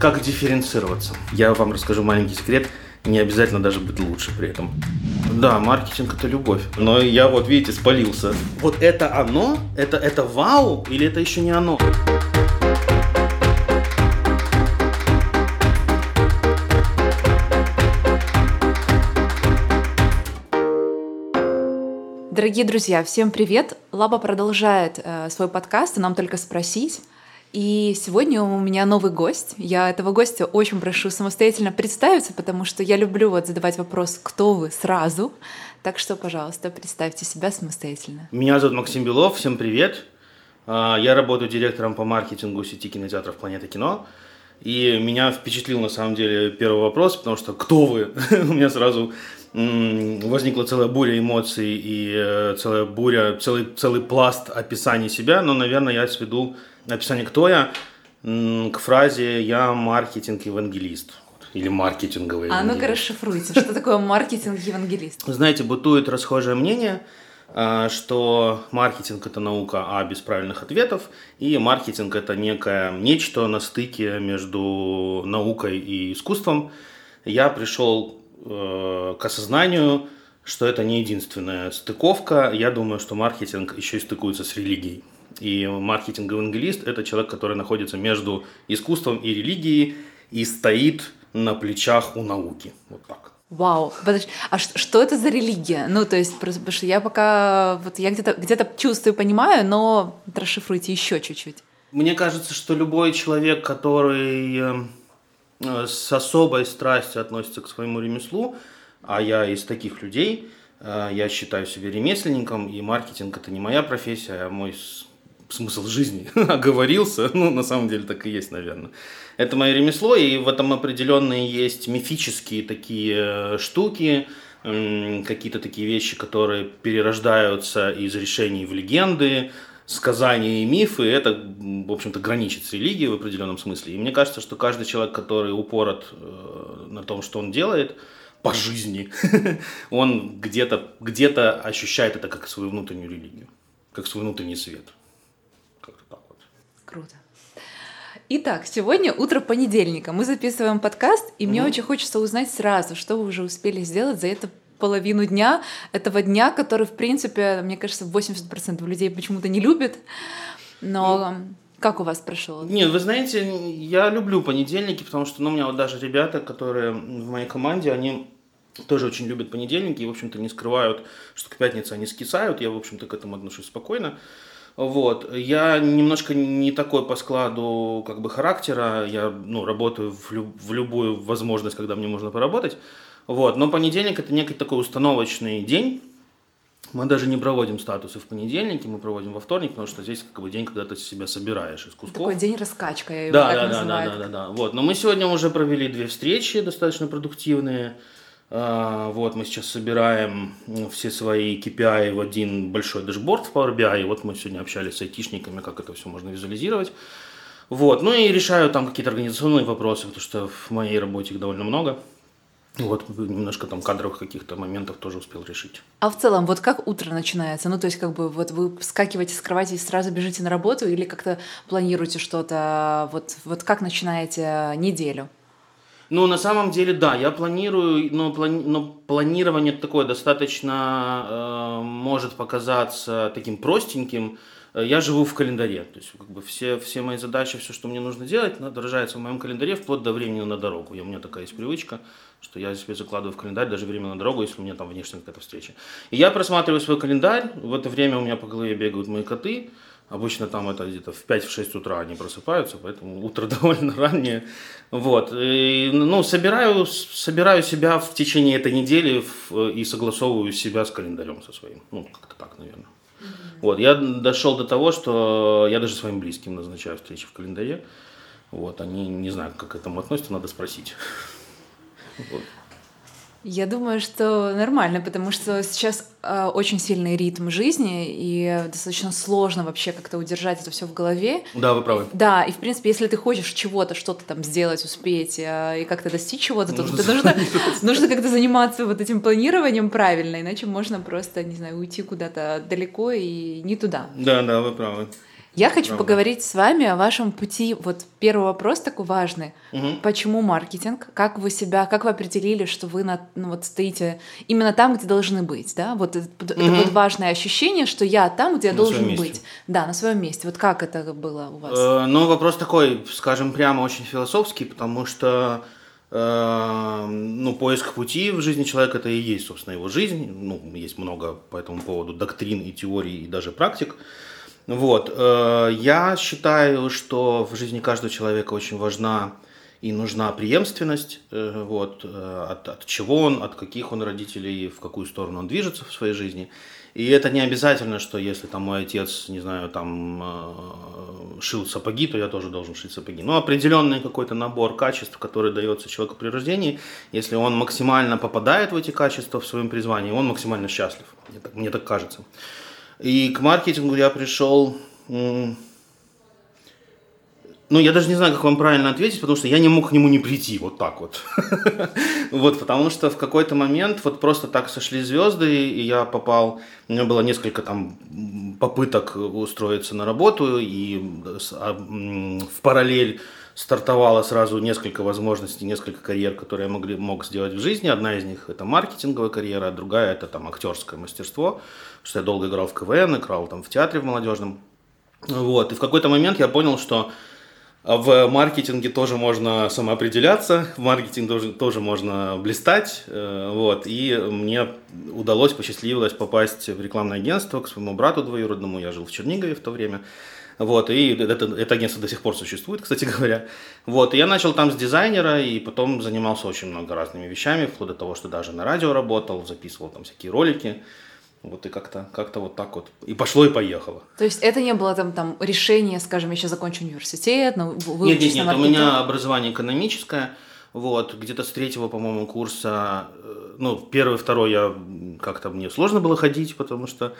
Как дифференцироваться? Я вам расскажу маленький секрет. Не обязательно даже быть лучше при этом. Да, маркетинг это любовь. Но я вот, видите, спалился. Вот это оно? Это, это вау? Или это еще не оно? Дорогие друзья, всем привет! Лаба продолжает э, свой подкаст, и нам только спросить. И сегодня у меня новый гость. Я этого гостя очень прошу самостоятельно представиться, потому что я люблю вот задавать вопрос «Кто вы?» сразу. Так что, пожалуйста, представьте себя самостоятельно. Меня зовут Максим Белов, всем привет. А, я работаю директором по маркетингу сети кинотеатров «Планета кино». И меня впечатлил на самом деле первый вопрос, потому что «Кто вы?» У меня сразу возникла целая буря эмоций и э, целая буря, целый, целый пласт описаний себя, но, наверное, я сведу описание «Кто я?» к фразе «Я маркетинг-евангелист» или маркетинговый А ну-ка расшифруйте, что такое маркетинг-евангелист? Знаете, бытует расхожее мнение, э, что маркетинг – это наука а без правильных ответов, и маркетинг – это некое нечто на стыке между наукой и искусством. Я пришел Э, к осознанию, что это не единственная стыковка. Я думаю, что маркетинг еще и стыкуется с религией. И маркетинг-евангелист – это человек, который находится между искусством и религией и стоит на плечах у науки. Вот так. Вау, подожди, а что это за религия? Ну, то есть, просто, потому что я пока, вот я где-то где чувствую, понимаю, но расшифруйте еще чуть-чуть. Мне кажется, что любой человек, который э, Э, с особой страстью относится к своему ремеслу, а я из таких людей, э, я считаю себя ремесленником, и маркетинг это не моя профессия, а мой смысл жизни оговорился, ну, на самом деле так и есть, наверное. Это мое ремесло, и в этом определенные есть мифические такие э, штуки, какие-то такие вещи, которые перерождаются из решений в легенды, сказания и мифы, это, в общем-то, граничит с религией в определенном смысле. И мне кажется, что каждый человек, который упорот э, на том, что он делает, по жизни, он где-то где ощущает это как свою внутреннюю религию, как свой внутренний свет. Как-то так вот. Круто. Итак, сегодня утро понедельника. Мы записываем подкаст, и мне очень хочется узнать сразу, что вы уже успели сделать за это половину дня, этого дня, который, в принципе, мне кажется, 80% людей почему-то не любит. Но как у вас прошел? Нет, вы знаете, я люблю понедельники, потому что ну, у меня вот даже ребята, которые в моей команде, они тоже очень любят понедельники и, в общем-то, не скрывают, что к пятнице они скисают. Я, в общем-то, к этому отношусь спокойно. Вот. Я немножко не такой по складу как бы характера. Я ну, работаю в, люб- в любую возможность, когда мне можно поработать. Вот. Но понедельник это некий такой установочный день. Мы даже не проводим статусы в понедельнике, мы проводим во вторник, потому что здесь как бы день, когда ты себя собираешь из кусков. Такой день раскачка, я его да, так да, называю. Да, да, да, да. Вот. Но мы сегодня уже провели две встречи достаточно продуктивные. А, вот мы сейчас собираем все свои KPI в один большой дашборд в Power BI. И вот мы сегодня общались с айтишниками, как это все можно визуализировать. Вот. Ну и решаю там какие-то организационные вопросы, потому что в моей работе их довольно много. Вот немножко там кадровых каких-то моментов тоже успел решить. А в целом, вот как утро начинается? Ну, то есть, как бы, вот вы вскакиваете с кровати и сразу бежите на работу или как-то планируете что-то? Вот, вот как начинаете неделю? Ну, на самом деле, да, я планирую, но, плани, но планирование такое достаточно э, может показаться таким простеньким, Э, я живу в календаре. То есть как бы все, все мои задачи, все, что мне нужно делать, отображается в моем календаре вплоть до времени на дорогу. И у меня такая есть привычка, что я себе закладываю в календарь даже время на дорогу, если у меня там внешняя какая-то встреча. И я просматриваю свой календарь, в это время у меня по голове бегают мои коты, Обычно там это где-то в 5-6 утра они просыпаются, поэтому утро довольно раннее. Вот. И, ну, собираю, собираю себя в течение этой недели и согласовываю себя с календарем со своим. Ну, как-то так, наверное. Вот, я дошел до того, что я даже своим близким назначаю встречи в календаре. Вот, они не знают, как к этому относятся, надо спросить. Вот. Я думаю, что нормально, потому что сейчас э, очень сильный ритм жизни, и достаточно сложно вообще как-то удержать это все в голове. Да, вы правы. Да, и в принципе, если ты хочешь чего-то, что-то там сделать, успеть э, и как-то достичь чего-то, то нужно, нужно, нужно как-то заниматься вот этим планированием правильно, иначе можно просто, не знаю, уйти куда-то далеко и не туда. Да, да, вы правы. Я хочу Правда. поговорить с вами о вашем пути. Вот первый вопрос такой важный. Угу. Почему маркетинг? Как вы себя, как вы определили, что вы на, ну, вот стоите именно там, где должны быть, да? Вот угу. это вот важное ощущение, что я там, где я на должен быть. Да, на своем месте. Вот как это было у вас? Э, ну, вопрос такой, скажем прямо, очень философский, потому что э, ну, поиск пути в жизни человека это и есть, собственно, его жизнь. Ну, есть много по этому поводу доктрин и теорий, и даже практик. Вот. Э, я считаю, что в жизни каждого человека очень важна и нужна преемственность, э, вот, э, от, от чего он, от каких он родителей, в какую сторону он движется в своей жизни. И это не обязательно, что если там мой отец, не знаю, там шил сапоги, то я тоже должен шить сапоги. Но определенный какой-то набор качеств, который дается человеку при рождении, если он максимально попадает в эти качества в своем призвании, он максимально счастлив. Мне так, мне так кажется. И к маркетингу я пришел... Ну, я даже не знаю, как вам правильно ответить, потому что я не мог к нему не прийти, вот так вот. вот, потому что в какой-то момент вот просто так сошли звезды, и я попал, у меня было несколько там попыток устроиться на работу, и а, в параллель стартовало сразу несколько возможностей, несколько карьер, которые я мог сделать в жизни. Одна из них это маркетинговая карьера, другая это там актерское мастерство, что я долго играл в КВН, играл там в театре в молодежном. Вот. И в какой-то момент я понял, что в маркетинге тоже можно самоопределяться, в маркетинге тоже, тоже можно блистать. Э, вот. И мне удалось, посчастливилось попасть в рекламное агентство к своему брату двоюродному. Я жил в Чернигове в то время. Вот, и это, это агентство до сих пор существует, кстати говоря. Вот, и я начал там с дизайнера, и потом занимался очень много разными вещами, вплоть до того, что даже на радио работал, записывал там всякие ролики. Вот и как-то как вот так вот. И пошло, и поехало. То есть это не было там, там решение, скажем, я сейчас закончу университет, но вы Нет, нет, нет, у меня образование экономическое. Вот, где-то с третьего, по-моему, курса, э, ну, первый, второй я как-то мне сложно было ходить, потому что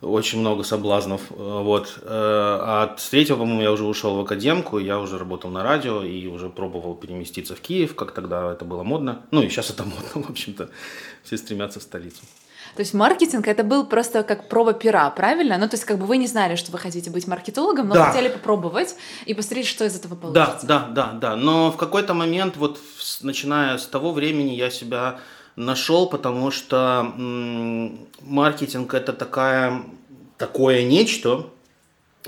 очень много соблазнов. Э, вот. Э, а с третьего, по-моему, я уже ушел в академку, я уже работал на радио и уже пробовал переместиться в Киев, как тогда это было модно. Ну и сейчас это модно, в общем-то. Все стремятся в столицу. То есть маркетинг это был просто как проба пера, правильно? Ну, то есть как бы вы не знали, что вы хотите быть маркетологом, но да. хотели попробовать и посмотреть, что из этого получится. Да, да, да, да. Но в какой-то момент, вот начиная с того времени, я себя нашел, потому что маркетинг это такая, такое нечто,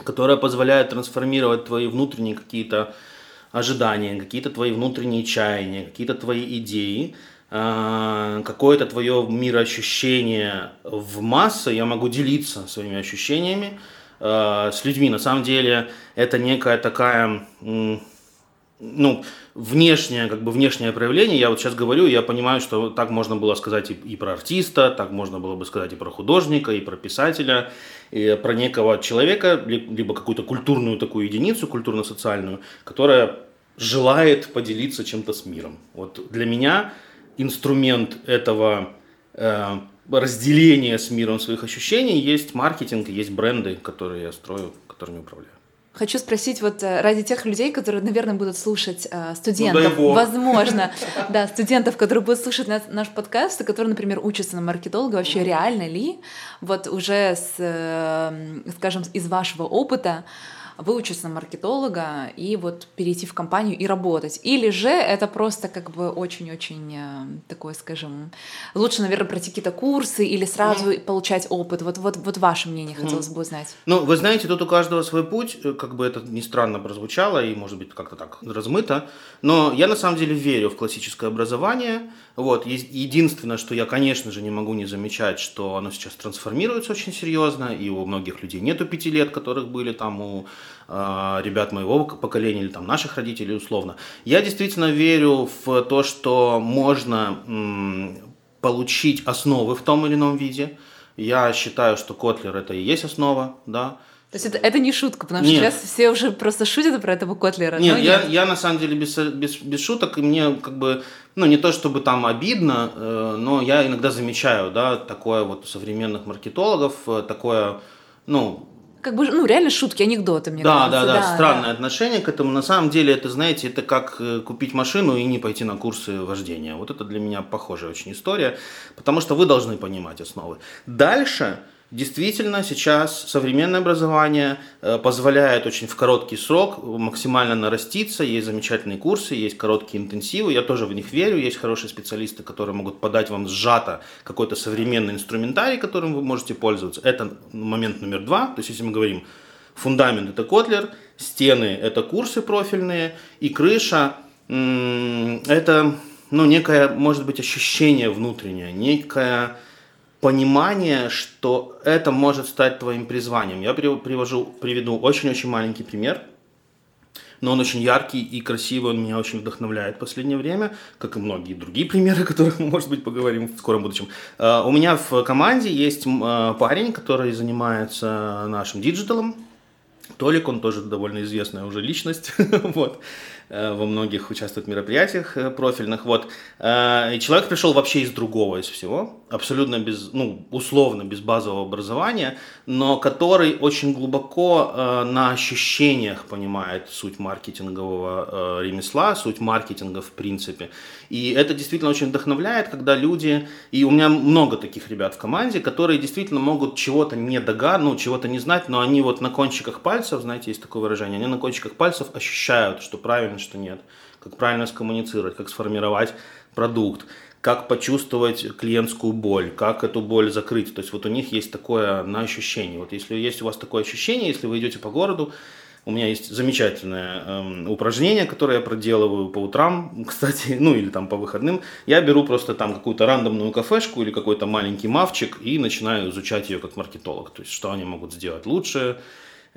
которое позволяет трансформировать твои внутренние какие-то ожидания, какие-то твои внутренние чаяния, какие-то твои идеи, какое-то твое мироощущение в массы, я могу делиться своими ощущениями а, с людьми. На самом деле это некая такая ну, внешнее, как бы внешнее проявление, я вот сейчас говорю, я понимаю, что так можно было сказать и, и про артиста, так можно было бы сказать и про художника, и про писателя, и про некого человека, либо какую-то культурную такую единицу, культурно-социальную, которая желает поделиться чем-то с миром. Вот для меня инструмент этого э, разделения с миром своих ощущений есть маркетинг, есть бренды, которые я строю, которыми управляю. Хочу спросить вот э, ради тех людей, которые, наверное, будут слушать э, студентов, ну, возможно, да, студентов, которые будут слушать наш, наш подкаст, и которые, например, учатся на маркетолога, вообще реально ли? Вот уже с, э, скажем, из вашего опыта выучиться на маркетолога и вот перейти в компанию и работать. Или же это просто как бы очень-очень э, такое, скажем, лучше, наверное, пройти какие-то курсы или сразу mm. получать опыт. Вот, вот, вот ваше мнение хотелось mm. бы узнать. Ну, вы знаете, тут у каждого свой путь, э, как бы это ни странно прозвучало и, может быть, как-то так размыто, но я на самом деле верю в классическое образование. Вот. Единственное, что я, конечно же, не могу не замечать, что оно сейчас трансформируется очень серьезно, и у многих людей нету пяти лет, которых были там у э, ребят моего поколения или там наших родителей условно. Я действительно верю в то, что можно м, получить основы в том или ином виде. Я считаю, что Котлер это и есть основа, да. То есть это, это не шутка, потому что нет. сейчас все уже просто шутят про этого Котлера. Нет, я, нет. я на самом деле без, без, без шуток, и мне как бы, ну не то чтобы там обидно, э, но я иногда замечаю, да, такое вот у современных маркетологов, э, такое, ну, как бы, ну, реально шутки, анекдоты, мне да, кажется. Да, да, да, странное да. отношение к этому. На самом деле, это, знаете, это как э, купить машину и не пойти на курсы вождения. Вот это для меня похожая очень история, потому что вы должны понимать основы. Дальше Действительно, сейчас современное образование э, позволяет очень в короткий срок максимально нараститься. Есть замечательные курсы, есть короткие интенсивы. Я тоже в них верю. Есть хорошие специалисты, которые могут подать вам сжато какой-то современный инструментарий, которым вы можете пользоваться. Это момент номер два. То есть, если мы говорим, фундамент это Котлер, стены это курсы профильные, и крыша это ну, некое, может быть, ощущение внутреннее, некое понимание, что это может стать твоим призванием. Я привожу, приведу очень-очень маленький пример, но он очень яркий и красивый, он меня очень вдохновляет в последнее время, как и многие другие примеры, о которых мы, может быть, поговорим в скором будущем. А, у меня в команде есть а, парень, который занимается нашим digital ом, Толик, он тоже довольно известная уже личность, вот. Э, во многих участвует в мероприятиях э, профильных. Вот. Э, и человек пришел вообще из другого, из всего, абсолютно без, ну, условно без базового образования, но который очень глубоко на ощущениях понимает суть маркетингового ремесла, суть маркетинга в принципе. И это действительно очень вдохновляет, когда люди, и у меня много таких ребят в команде, которые действительно могут чего-то не догадывать, ну, чего-то не знать, но они вот на кончиках пальцев, знаете, есть такое выражение, они на кончиках пальцев ощущают, что правильно, что нет, как правильно скоммуницировать, как сформировать продукт, как почувствовать клиентскую боль, как эту боль закрыть. То есть вот у них есть такое на ощущение. Вот если есть у вас такое ощущение, если вы идете по городу, у меня есть замечательное э, упражнение, которое я проделываю по утрам, кстати, ну или там по выходным. Я беру просто там какую-то рандомную кафешку или какой-то маленький мавчик и начинаю изучать ее как маркетолог. То есть, что они могут сделать лучше,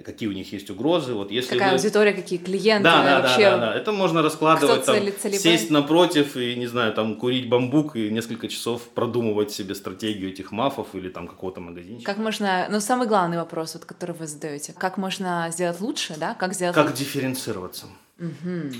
какие у них есть угрозы. Вот если Какая вы... аудитория, какие клиенты да, да, вообще. Да, да, да. Это можно раскладывать, там, сесть напротив и, не знаю, там, курить бамбук и несколько часов продумывать себе стратегию этих мафов или там какого-то магазинчика. Как можно, ну, самый главный вопрос, вот, который вы задаете, как можно сделать лучше, да? Как сделать Как дифференцироваться. Угу.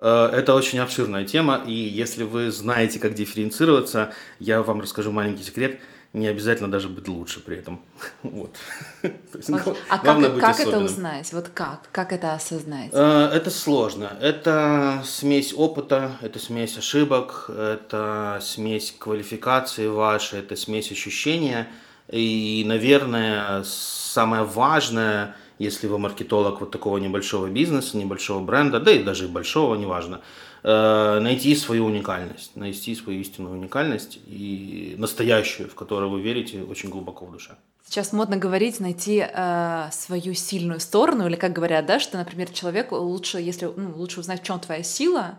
Это очень обширная тема, и если вы знаете, как дифференцироваться, я вам расскажу маленький секрет – не обязательно даже быть лучше при этом. Вот. есть, вот. А как, как это узнать? Вот как? Как это осознать? Э, это сложно. Это смесь опыта, это смесь ошибок, это смесь квалификации вашей, это смесь ощущения. И, наверное, самое важное, если вы маркетолог вот такого небольшого бизнеса, небольшого бренда, да и даже большого, неважно, найти свою уникальность, найти свою истинную уникальность и настоящую, в которую вы верите очень глубоко в душе. Сейчас модно говорить, найти э, свою сильную сторону, или как говорят, да, что, например, человеку лучше, если ну, лучше узнать, в чем твоя сила,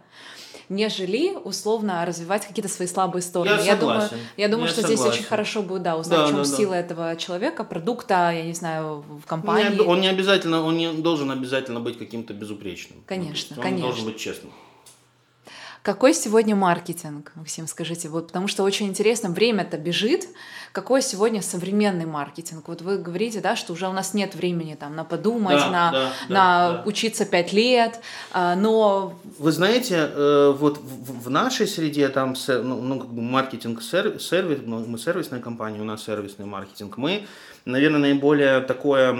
нежели условно развивать какие-то свои слабые стороны. Я, я думаю, я думаю, я что согласен. здесь очень хорошо будет, да, узнать, да, в чем да, сила да. этого человека, продукта, я не знаю, в компании. Не, он не обязательно, он не должен обязательно быть каким-то безупречным. Конечно, он конечно. Он должен быть честным. Какой сегодня маркетинг, Максим, скажите? Вот, потому что очень интересно, время-то бежит. Какой сегодня современный маркетинг? Вот вы говорите, да, что уже у нас нет времени там на подумать, да, на, да, на да, учиться пять лет, а, но... Вы знаете, э, вот в нашей среде там ну, ну маркетинг сервис, мы сервисная компания, у нас сервисный маркетинг, мы наверное, наиболее такое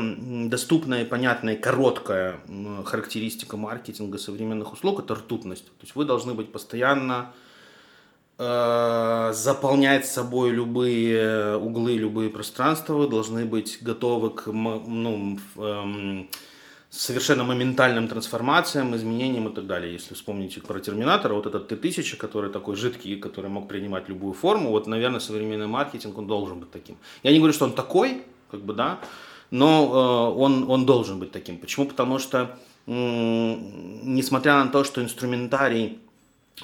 доступное, понятное, короткая характеристика маркетинга современных услуг – это ртутность. То есть вы должны быть постоянно э, заполнять собой любые углы, любые пространства, вы должны быть готовы к ну, э, совершенно моментальным трансформациям, изменениям и так далее. Если вспомните про Терминатора, вот этот Т-1000, который такой жидкий, который мог принимать любую форму, вот, наверное, современный маркетинг, он должен быть таким. Я не говорю, что он такой, как бы, да, но э, он, он должен быть таким. Почему? Потому что, э, несмотря на то, что инструментарий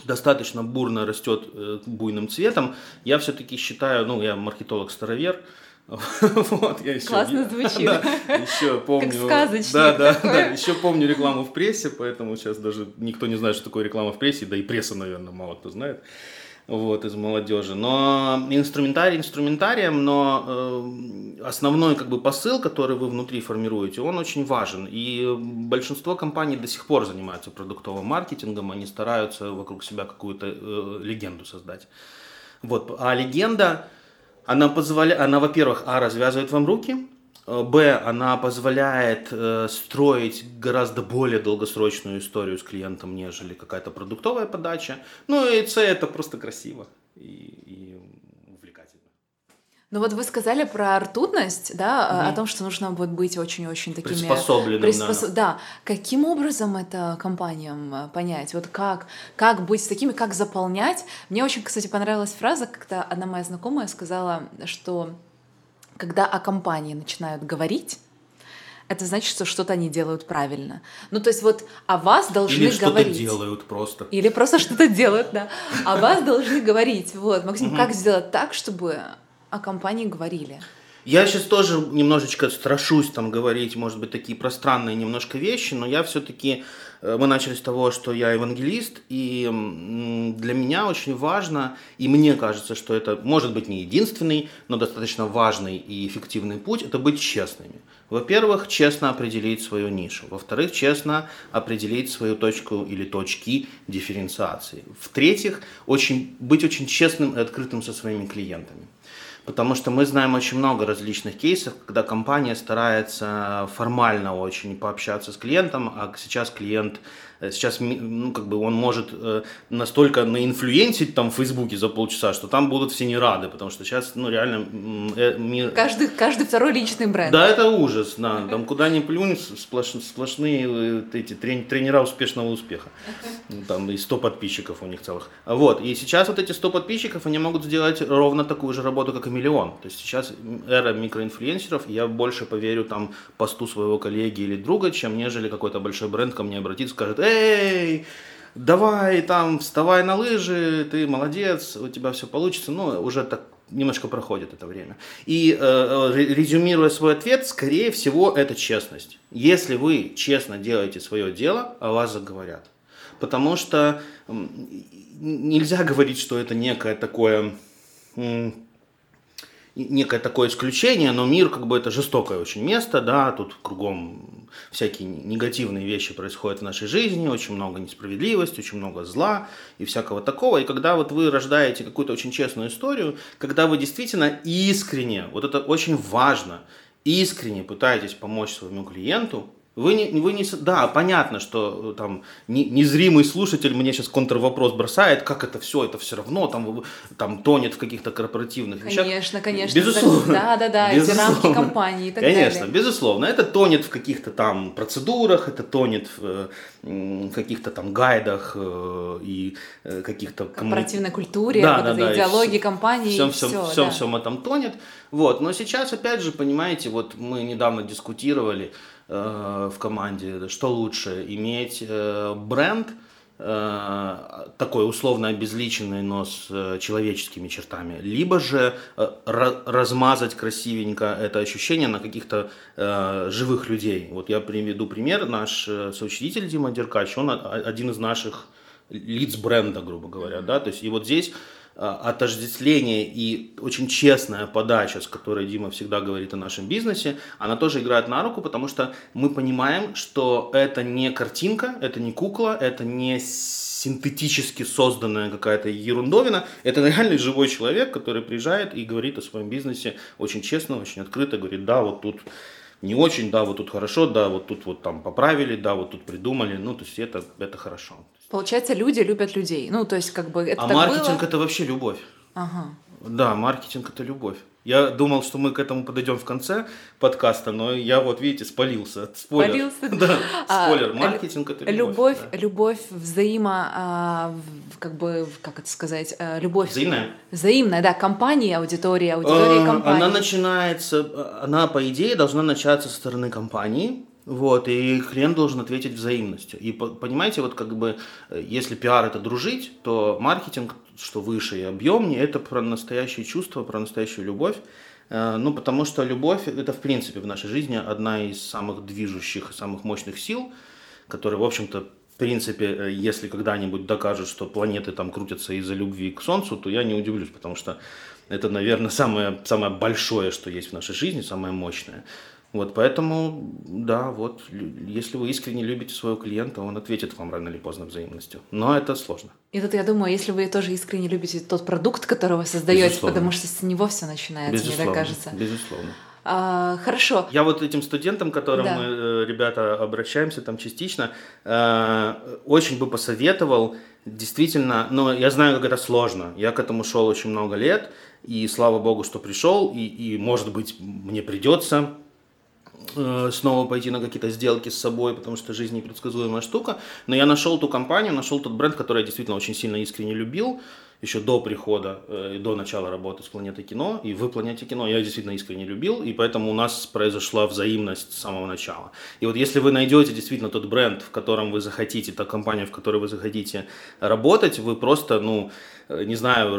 достаточно бурно растет э, буйным цветом, я все-таки считаю, ну, я маркетолог-старовер, вот, я еще, Классно звучит. Да, еще помню. Как сказочник да, да, да, еще помню рекламу в прессе, поэтому сейчас даже никто не знает, что такое реклама в прессе, да и пресса, наверное, мало кто знает вот, из молодежи. Но инструментарий инструментарием, но э, основной как бы посыл, который вы внутри формируете, он очень важен. И большинство компаний до сих пор занимаются продуктовым маркетингом, они стараются вокруг себя какую-то э, легенду создать. Вот. А легенда, она позволяет, она, во-первых, а, развязывает вам руки, Б, она позволяет э, строить гораздо более долгосрочную историю с клиентом, нежели какая-то продуктовая подача. Ну и С, это просто красиво и, и увлекательно. Ну вот вы сказали про ртутность, да, угу. о том, что нужно будет быть очень-очень такими... Приспособленным, приспос... да. Да. Каким образом это компаниям э, понять? Вот как, как быть с такими, как заполнять? Мне очень, кстати, понравилась фраза, когда одна моя знакомая сказала, что когда о компании начинают говорить, это значит, что что-то они делают правильно. Ну, то есть вот о вас должны Или говорить. Или что-то делают просто. Или просто что-то делают, да. О вас должны говорить. Вот, Максим, как сделать так, чтобы о компании говорили? Я сейчас тоже немножечко страшусь там говорить, может быть, такие пространные немножко вещи, но я все-таки, э, мы начали с того, что я евангелист, и для меня очень важно, и мне кажется, что это может быть не единственный, но достаточно важный и эффективный путь, это быть честными. Во-первых, честно определить свою нишу. Во-вторых, честно определить свою точку или точки дифференциации. В-третьих, очень, быть очень честным и открытым со своими клиентами. Потому что мы знаем очень много различных кейсов, когда компания старается формально очень пообщаться с клиентом, а сейчас клиент Э, сейчас, ну, как бы он может э, настолько наинфлюенсить там в Фейсбуке за полчаса, что там будут все не рады, потому что сейчас, ну, реально э, мир... Каждый, каждый второй личный бренд. Да, это ужас, да. Там куда ни плюнь, сплош, сплошные эти тренера успешного успеха. Там и 100 подписчиков у них целых. Вот, и сейчас вот эти 100 подписчиков, они могут сделать ровно такую же работу, как и миллион. То есть сейчас эра микроинфлюенсеров, я больше поверю там посту своего коллеги или друга, чем нежели какой-то большой бренд ко мне обратится скажет, эй, давай там, вставай на лыжи, ты молодец, у тебя все получится, ну, уже так немножко проходит это время. И э, резюмируя свой ответ, скорее всего, это честность. Если вы честно делаете свое дело, о вас заговорят. Потому что нельзя говорить, что это некое такое некое такое исключение, но мир как бы это жестокое очень место, да, тут кругом всякие негативные вещи происходят в нашей жизни, очень много несправедливости, очень много зла и всякого такого. И когда вот вы рождаете какую-то очень честную историю, когда вы действительно искренне, вот это очень важно, искренне пытаетесь помочь своему клиенту, вы не, вы не, да, понятно, что э, там не, незримый слушатель мне сейчас контрвопрос бросает, как это все, это все равно там, там тонет в каких-то корпоративных вещах. Конечно, конечно. Безусловно. Да, да, да, эти рамки компании и так конечно, далее. безусловно. Это тонет в каких-то там процедурах, это тонет в, в каких-то там гайдах э, и э, каких-то... Корпоративной культуре, да, вот да, да, идеологии компании. Всем, всем, все, всем, да. всем этом тонет. Вот. Но сейчас, опять же, понимаете, вот мы недавно дискутировали, Э, в команде, что лучше, иметь э, бренд, э, такой условно обезличенный, но с человеческими чертами, либо же размазать красивенько это ощущение на каких-то живых людей. Вот я приведу пример. Наш соучредитель Дима Деркач, он один из наших лиц бренда, грубо говоря, да, то есть и вот здесь отождествление и очень честная подача, с которой Дима всегда говорит о нашем бизнесе, она тоже играет на руку, потому что мы понимаем, что это не картинка, это не кукла, это не синтетически созданная какая-то ерундовина. Это реальный живой человек, который приезжает и говорит о своем бизнесе очень честно, очень открыто, говорит, да, вот тут не очень, да, вот тут хорошо, да, вот тут вот там поправили, да, вот тут придумали, ну, то есть это, это хорошо. Получается, люди любят людей. Ну, то есть, как бы это А так маркетинг было? это вообще любовь. Ага. Да, маркетинг это любовь. Я думал, что мы к этому подойдем в конце подкаста, но я вот, видите, спалился. Спойлер. Спалился? Да, а, спойлер. Маркетинг это любовь. Любовь, да. любовь взаимо, а, как бы, как это сказать, а, любовь. Взаимная. Взаимная, да, компании, аудитория, аудитория а, компании. Она начинается, она, по идее, должна начаться со стороны компании, вот, и клиент должен ответить взаимностью. И понимаете, вот как бы, э, если пиар это дружить, то маркетинг, что выше и объемнее, это про настоящее чувство, про настоящую любовь. Э, ну, потому что любовь это, в принципе, в нашей жизни одна из самых движущих самых мощных сил, которые, в общем-то, в принципе, э, если когда-нибудь докажут, что планеты там крутятся из-за любви к Солнцу, то я не удивлюсь, потому что это, наверное, самое, самое большое, что есть в нашей жизни, самое мощное. Вот поэтому, да, вот, если вы искренне любите своего клиента, он ответит вам рано или поздно взаимностью. Но это сложно. И тут я думаю, если вы тоже искренне любите тот продукт, который вы создаете, Безусловно. потому что с него все начинается, Безусловно. мне так кажется. Безусловно. А, хорошо. Я вот этим студентам, к которым да. мы, э, ребята, обращаемся там частично, э, очень бы посоветовал действительно, но я знаю, как это сложно. Я к этому шел очень много лет, и слава богу, что пришел, и, и может быть, мне придется снова пойти на какие-то сделки с собой, потому что жизнь непредсказуемая штука. Но я нашел ту компанию, нашел тот бренд, который я действительно очень сильно искренне любил еще до прихода, э, до начала работы с Планетой кино и в Планете кино я действительно искренне любил, и поэтому у нас произошла взаимность с самого начала. И вот если вы найдете действительно тот бренд, в котором вы захотите, та компания, в которой вы захотите работать, вы просто, ну, Э, не знаю,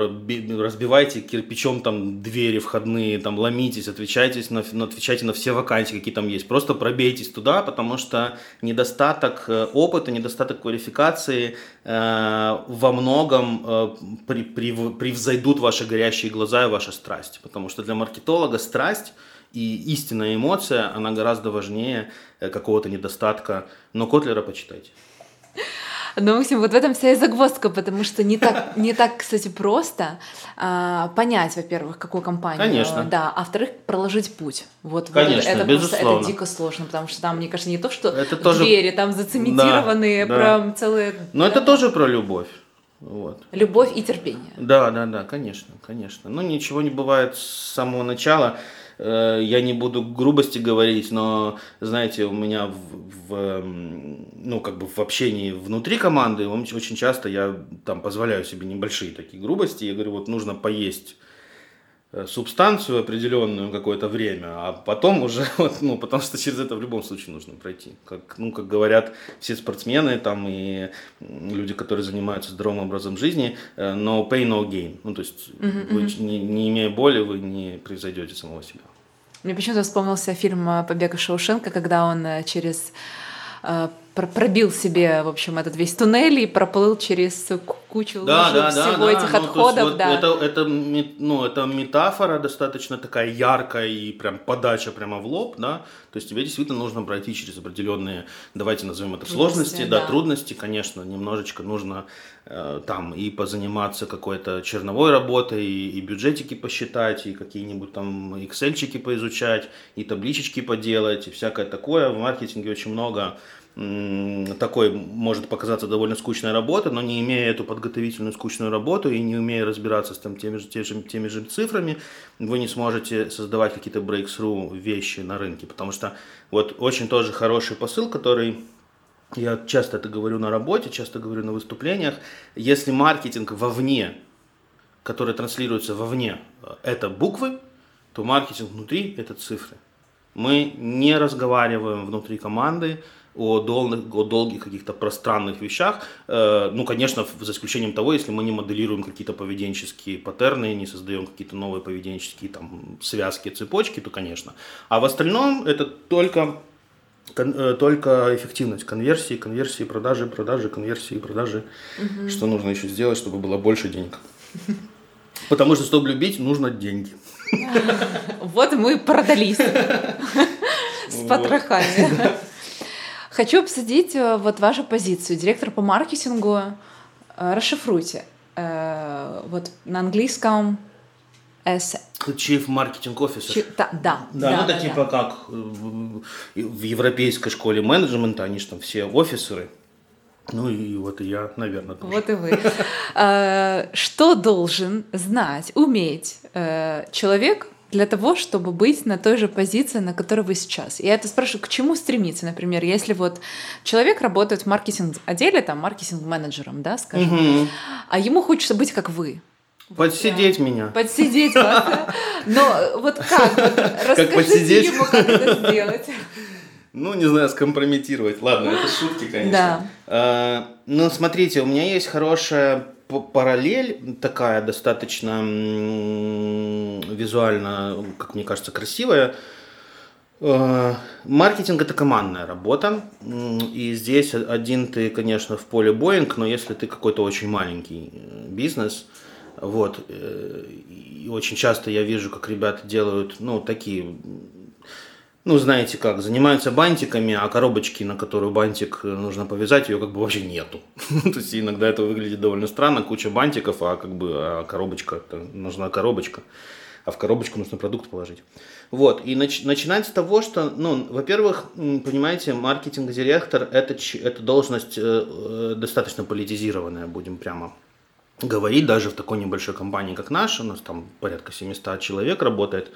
разбивайте кирпичом там двери входные, там ломитесь, отвечайте на, отвечайте на все вакансии, какие там есть. Просто пробейтесь туда, потому что недостаток э, опыта, недостаток квалификации э, во многом э, при, при, превзойдут ваши горящие глаза и ваша страсть. Потому что для маркетолога страсть и истинная эмоция, она гораздо важнее э, какого-то недостатка. Но Котлера почитайте. Но, Максим, вот в этом вся и загвоздка, потому что не так, не так кстати, просто а, понять, во-первых, какую компанию. Конечно. Да, а во-вторых, проложить путь. Вот, Конечно, вот это безусловно. просто это дико сложно, потому что там, мне кажется, не то, что это тоже... двери там зацементированные, да, да. прям целые... Но да. это тоже про любовь. Вот. Любовь и терпение. Да, да, да, конечно, конечно. Ну, ничего не бывает с самого начала. Э, я не буду грубости говорить, но, знаете, у меня в, в, ну, как бы в общении внутри команды очень часто я там позволяю себе небольшие такие грубости. Я говорю, вот нужно поесть субстанцию определенную какое-то время, а потом уже, вот, ну, потому что через это в любом случае нужно пройти. Как, ну, как говорят все спортсмены там и люди, которые занимаются здоровым образом жизни, э, no pain, no gain. Ну, то есть, uh-huh, вы. Не, не имея боли, вы не превзойдете самого себя. Мне почему-то вспомнился фильм э, «Побег из Шоушенка», когда он э, через э, пробил себе, в общем, этот весь туннель и проплыл через кучу да, да, всего да, этих да. отходов. Ну, вот да. это, это, ну, это метафора достаточно такая яркая и прям подача прямо в лоб, да. То есть тебе действительно нужно пройти через определенные, давайте назовем это трудности, сложности, да, да, трудности, конечно, немножечко нужно э, там и позаниматься какой-то черновой работой, и, и бюджетики посчитать, и какие-нибудь там excel поизучать, и табличечки поделать, и всякое такое. В маркетинге очень много такой может показаться довольно скучной работа, но не имея эту подготовительную скучную работу и не умея разбираться с там, теми, же, теми, же, теми же цифрами, вы не сможете создавать какие-то breakthrough вещи на рынке. Потому что вот очень тоже хороший посыл, который я часто это говорю на работе, часто говорю на выступлениях, если маркетинг вовне, который транслируется вовне, это буквы, то маркетинг внутри это цифры. Мы не разговариваем внутри команды, о долгих, о долгих каких-то пространных вещах. Э, ну, конечно, за исключением того, если мы не моделируем какие-то поведенческие паттерны, не создаем какие-то новые поведенческие там, связки, цепочки, то, конечно. А в остальном это только э, только эффективность конверсии, конверсии, продажи, продажи, конверсии, продажи. Угу. Что нужно еще сделать, чтобы было больше денег? Потому что, чтобы любить, нужно деньги. Вот мы продались с потрохами. Хочу обсудить э, вот вашу позицию. Директор по маркетингу. Э, расшифруйте. Э, вот на английском S. Chief Marketing Officer. Chief, да, да, да. Да, ну это да, типа да. как в европейской школе менеджмента, они же там все офисеры. Ну и вот и я, наверное, тоже. Вот и вы. Что должен знать, уметь человек, для того, чтобы быть на той же позиции, на которой вы сейчас. Я это спрашиваю, к чему стремиться, например, если вот человек работает в маркетинг-отделе, там, маркетинг-менеджером, да, скажем, угу. а ему хочется быть как вы. Подсидеть вот, меня. Подсидеть вас. Но вот как? Расскажите ему, как это сделать. Ну, не знаю, скомпрометировать. Ладно, это шутки, конечно. Да. А, ну, смотрите, у меня есть хорошая параллель такая достаточно визуально, как мне кажется, красивая. Э, маркетинг это командная работа, и здесь один ты, конечно, в поле Боинг, но если ты какой-то очень маленький э, бизнес, вот, э, и очень часто я вижу, как ребята делают, ну, такие ну, знаете как, занимаются бантиками, а коробочки, на которую бантик э, нужно повязать, ее как бы вообще нету. То есть иногда это выглядит довольно странно, куча бантиков, а как бы а коробочка, нужна коробочка. а в коробочку нужно продукт положить. Вот, и нач, начинать с того, что, ну, во-первых, понимаете, маркетинг-директор это, это должность э, э, достаточно политизированная, будем прямо говорить, даже в такой небольшой компании, как наша, у нас там порядка 700 человек работает,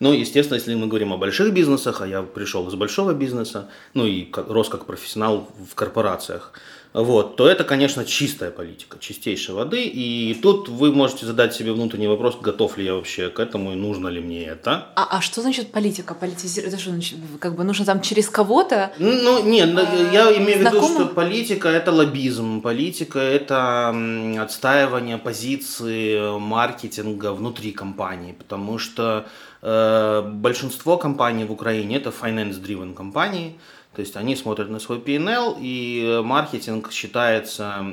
ну, естественно, если мы говорим о больших бизнесах, а я пришел из большого бизнеса, ну и рос как профессионал в корпорациях, вот, то это, конечно, чистая политика, чистейшей воды. И тут вы можете задать себе внутренний вопрос, готов ли я вообще к этому и нужно ли мне это. А, а что значит политика? Политизировать? Это что, как бы нужно там через кого-то? Ну, нет, а, я имею в виду, что политика – это лоббизм, политика – это отстаивание позиции маркетинга внутри компании, потому что э, большинство компаний в Украине – это finance-driven компании, то есть они смотрят на свой P&L, и маркетинг считается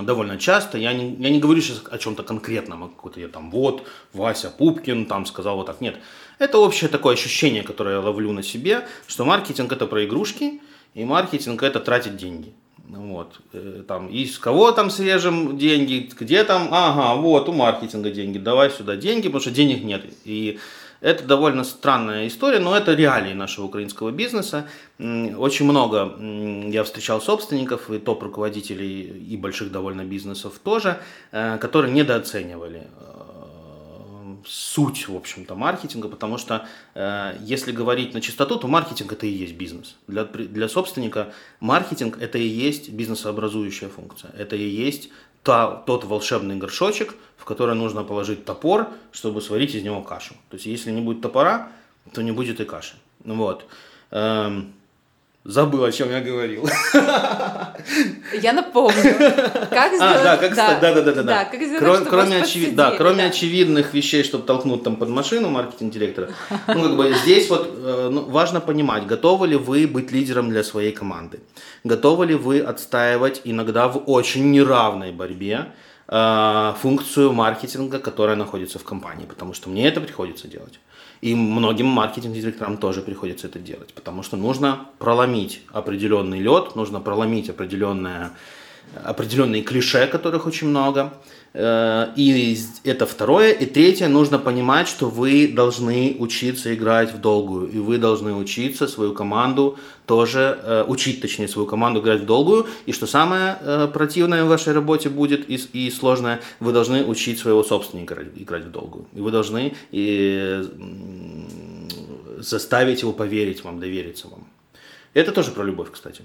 довольно часто. Я не, я не говорю сейчас о чем-то конкретном, о какой-то я там вот, Вася Пупкин там сказал вот так. Нет. Это общее такое ощущение, которое я ловлю на себе, что маркетинг это про игрушки, и маркетинг это тратить деньги. Вот, э, там, и с кого там срежем деньги, где там, ага, вот, у маркетинга деньги, давай сюда деньги, потому что денег нет. И это довольно странная история, но это реалии нашего украинского бизнеса. Очень много я встречал собственников и топ-руководителей и больших довольно бизнесов тоже, э, которые недооценивали э, суть, в общем-то, маркетинга, потому что э, если говорить на чистоту, то маркетинг это и есть бизнес. Для, для собственника маркетинг это и есть бизнесообразующая функция. Это и есть та, тот волшебный горшочек, в который нужно положить топор, чтобы сварить из него кашу. То есть, если не будет топора, то не будет и каши. Вот. Эм, Забыл, о чем я говорил. Я напомню. Как сделать... А, да, как да, да, да, да, да. да как сделать, кроме, кроме, очевид... да, кроме да. очевидных вещей, чтобы толкнуть там под машину маркетинг-директора, ну, как бы здесь вот э, ну, важно понимать, готовы ли вы быть лидером для своей команды, готовы ли вы отстаивать иногда в очень неравной борьбе э, функцию маркетинга, которая находится в компании, потому что мне это приходится делать. И многим маркетинг-директорам тоже приходится это делать, потому что нужно проломить определенный лед, нужно проломить определенное, определенные клише, которых очень много, и это второе. И третье, нужно понимать, что вы должны учиться играть в долгую. И вы должны учиться свою команду тоже, э, учить, точнее, свою команду играть в долгую. И что самое э, противное в вашей работе будет и, и сложное, вы должны учить своего собственника играть в долгую. И вы должны и, заставить его поверить вам, довериться вам. Это тоже про любовь, кстати.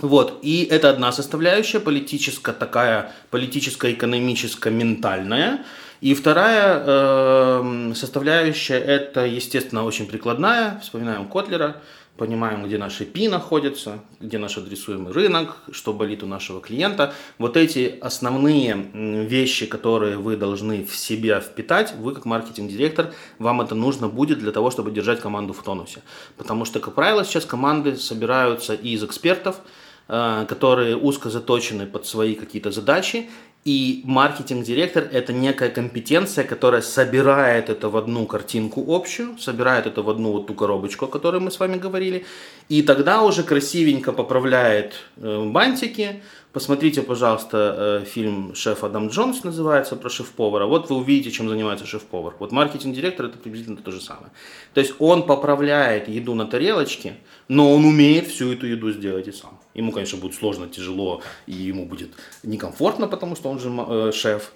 Вот, и это одна составляющая, политическая такая, политическая, экономическая, ментальная. И вторая э, составляющая, это, естественно, очень прикладная. Вспоминаем Котлера, понимаем, где наши пи находятся, где наш адресуемый рынок, что болит у нашего клиента. Вот эти основные вещи, которые вы должны в себя впитать, вы как маркетинг-директор, вам это нужно будет для того, чтобы держать команду в тонусе. Потому что, как правило, сейчас команды собираются из экспертов, которые узко заточены под свои какие-то задачи, и маркетинг-директор – это некая компетенция, которая собирает это в одну картинку общую, собирает это в одну вот ту коробочку, о которой мы с вами говорили, и тогда уже красивенько поправляет э, бантики, Посмотрите, пожалуйста, э, фильм «Шеф Адам Джонс» называется, про шеф-повара. Вот вы увидите, чем занимается шеф-повар. Вот маркетинг-директор – это приблизительно то же самое. То есть он поправляет еду на тарелочке, но он умеет всю эту еду сделать и сам. Ему, конечно, будет сложно, тяжело, и ему будет некомфортно, потому что он же э, шеф.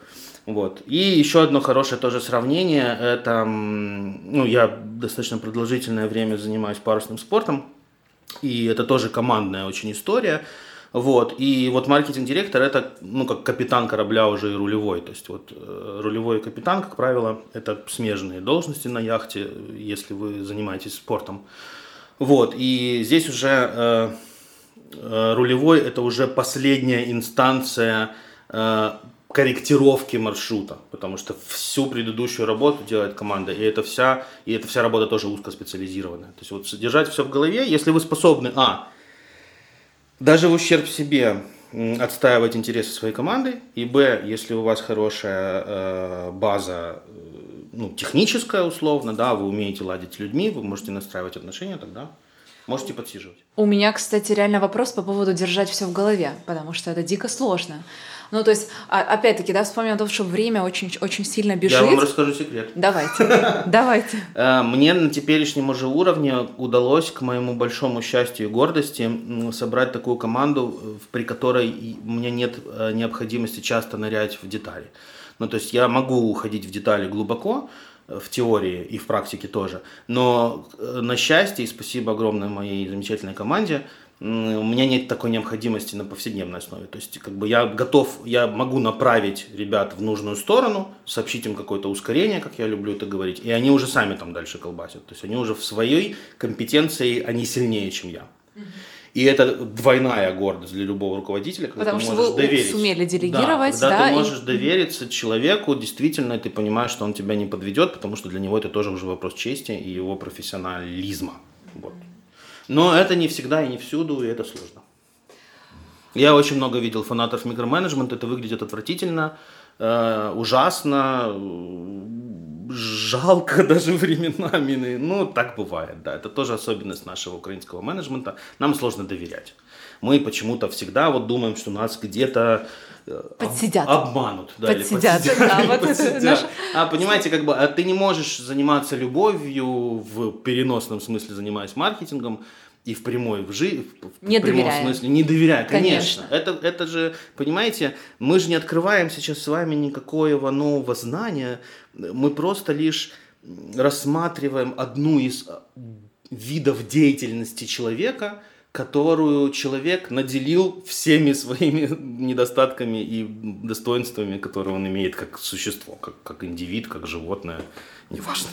Вот. И еще одно хорошее тоже сравнение, это, ну, я достаточно продолжительное время занимаюсь парусным спортом, и это тоже командная очень история. Вот. И вот маркетинг-директор это, ну, как капитан корабля уже и рулевой. То есть вот э, рулевой и капитан, как правило, это смежные должности на яхте, если вы занимаетесь спортом. Вот. И здесь уже э, э, рулевой это уже последняя инстанция э, корректировки маршрута, потому что всю предыдущую работу делает команда, и это вся, и эта вся работа тоже узкоспециализированная. То есть вот содержать все в голове, если вы способны, а, даже в ущерб себе отстаивать интересы своей команды, и б, если у вас хорошая э, база, э, ну, техническая условно, да, вы умеете ладить с людьми, вы можете настраивать отношения, тогда можете подсиживать. У меня, кстати, реально вопрос по поводу держать все в голове, потому что это дико сложно. Ну, то есть, а, опять-таки, да, вспомним о том, что время очень, очень сильно бежит. Я вам расскажу секрет. Давайте, давайте. Э, мне на теперешнем уже уровне удалось, к моему большому счастью и гордости, собрать такую команду, при которой меня нет э, необходимости часто нырять в детали. Ну, то есть я могу уходить в детали глубоко, э, в теории и в практике тоже. Но на счастье, и спасибо огромное моей замечательной команде, у меня нет такой необходимости на повседневной основе. То есть, как бы я готов, я могу направить ребят в нужную сторону, сообщить им какое-то ускорение, как я люблю это говорить, и они уже сами там дальше колбасят. То есть они уже в своей компетенции, они сильнее, чем я. И это двойная гордость для любого руководителя, когда Потому ты что можешь вы доверить. сумели делегировать, да, когда да, ты и- можешь довериться человеку, действительно, и ты понимаешь, что он тебя не подведет, потому что для него это тоже уже вопрос чести и его профессионализма. Вот. Но это не всегда и не всюду, и это сложно. Я очень много видел фанатов микроменеджмента, это выглядит отвратительно, э, ужасно, жалко даже временами. Ну, так бывает, да. Это тоже особенность нашего украинского менеджмента. Нам сложно доверять. Мы почему-то всегда вот думаем, что нас где-то Подсидят. обманут. Да, или Подсидят, подсидят, да, вот подсидят. наш- А понимаете, как бы, а ты не можешь заниматься любовью в переносном смысле, занимаясь маркетингом, и в прямой, в, жи- в Не прямом доверяя. смысле, не доверяя, Конечно. конечно. Это, это же, понимаете, мы же не открываем сейчас с вами никакого нового знания, мы просто лишь рассматриваем одну из а, видов деятельности человека, которую человек наделил всеми своими недостатками и достоинствами, которые он имеет как существо, как, как индивид, как животное, неважно.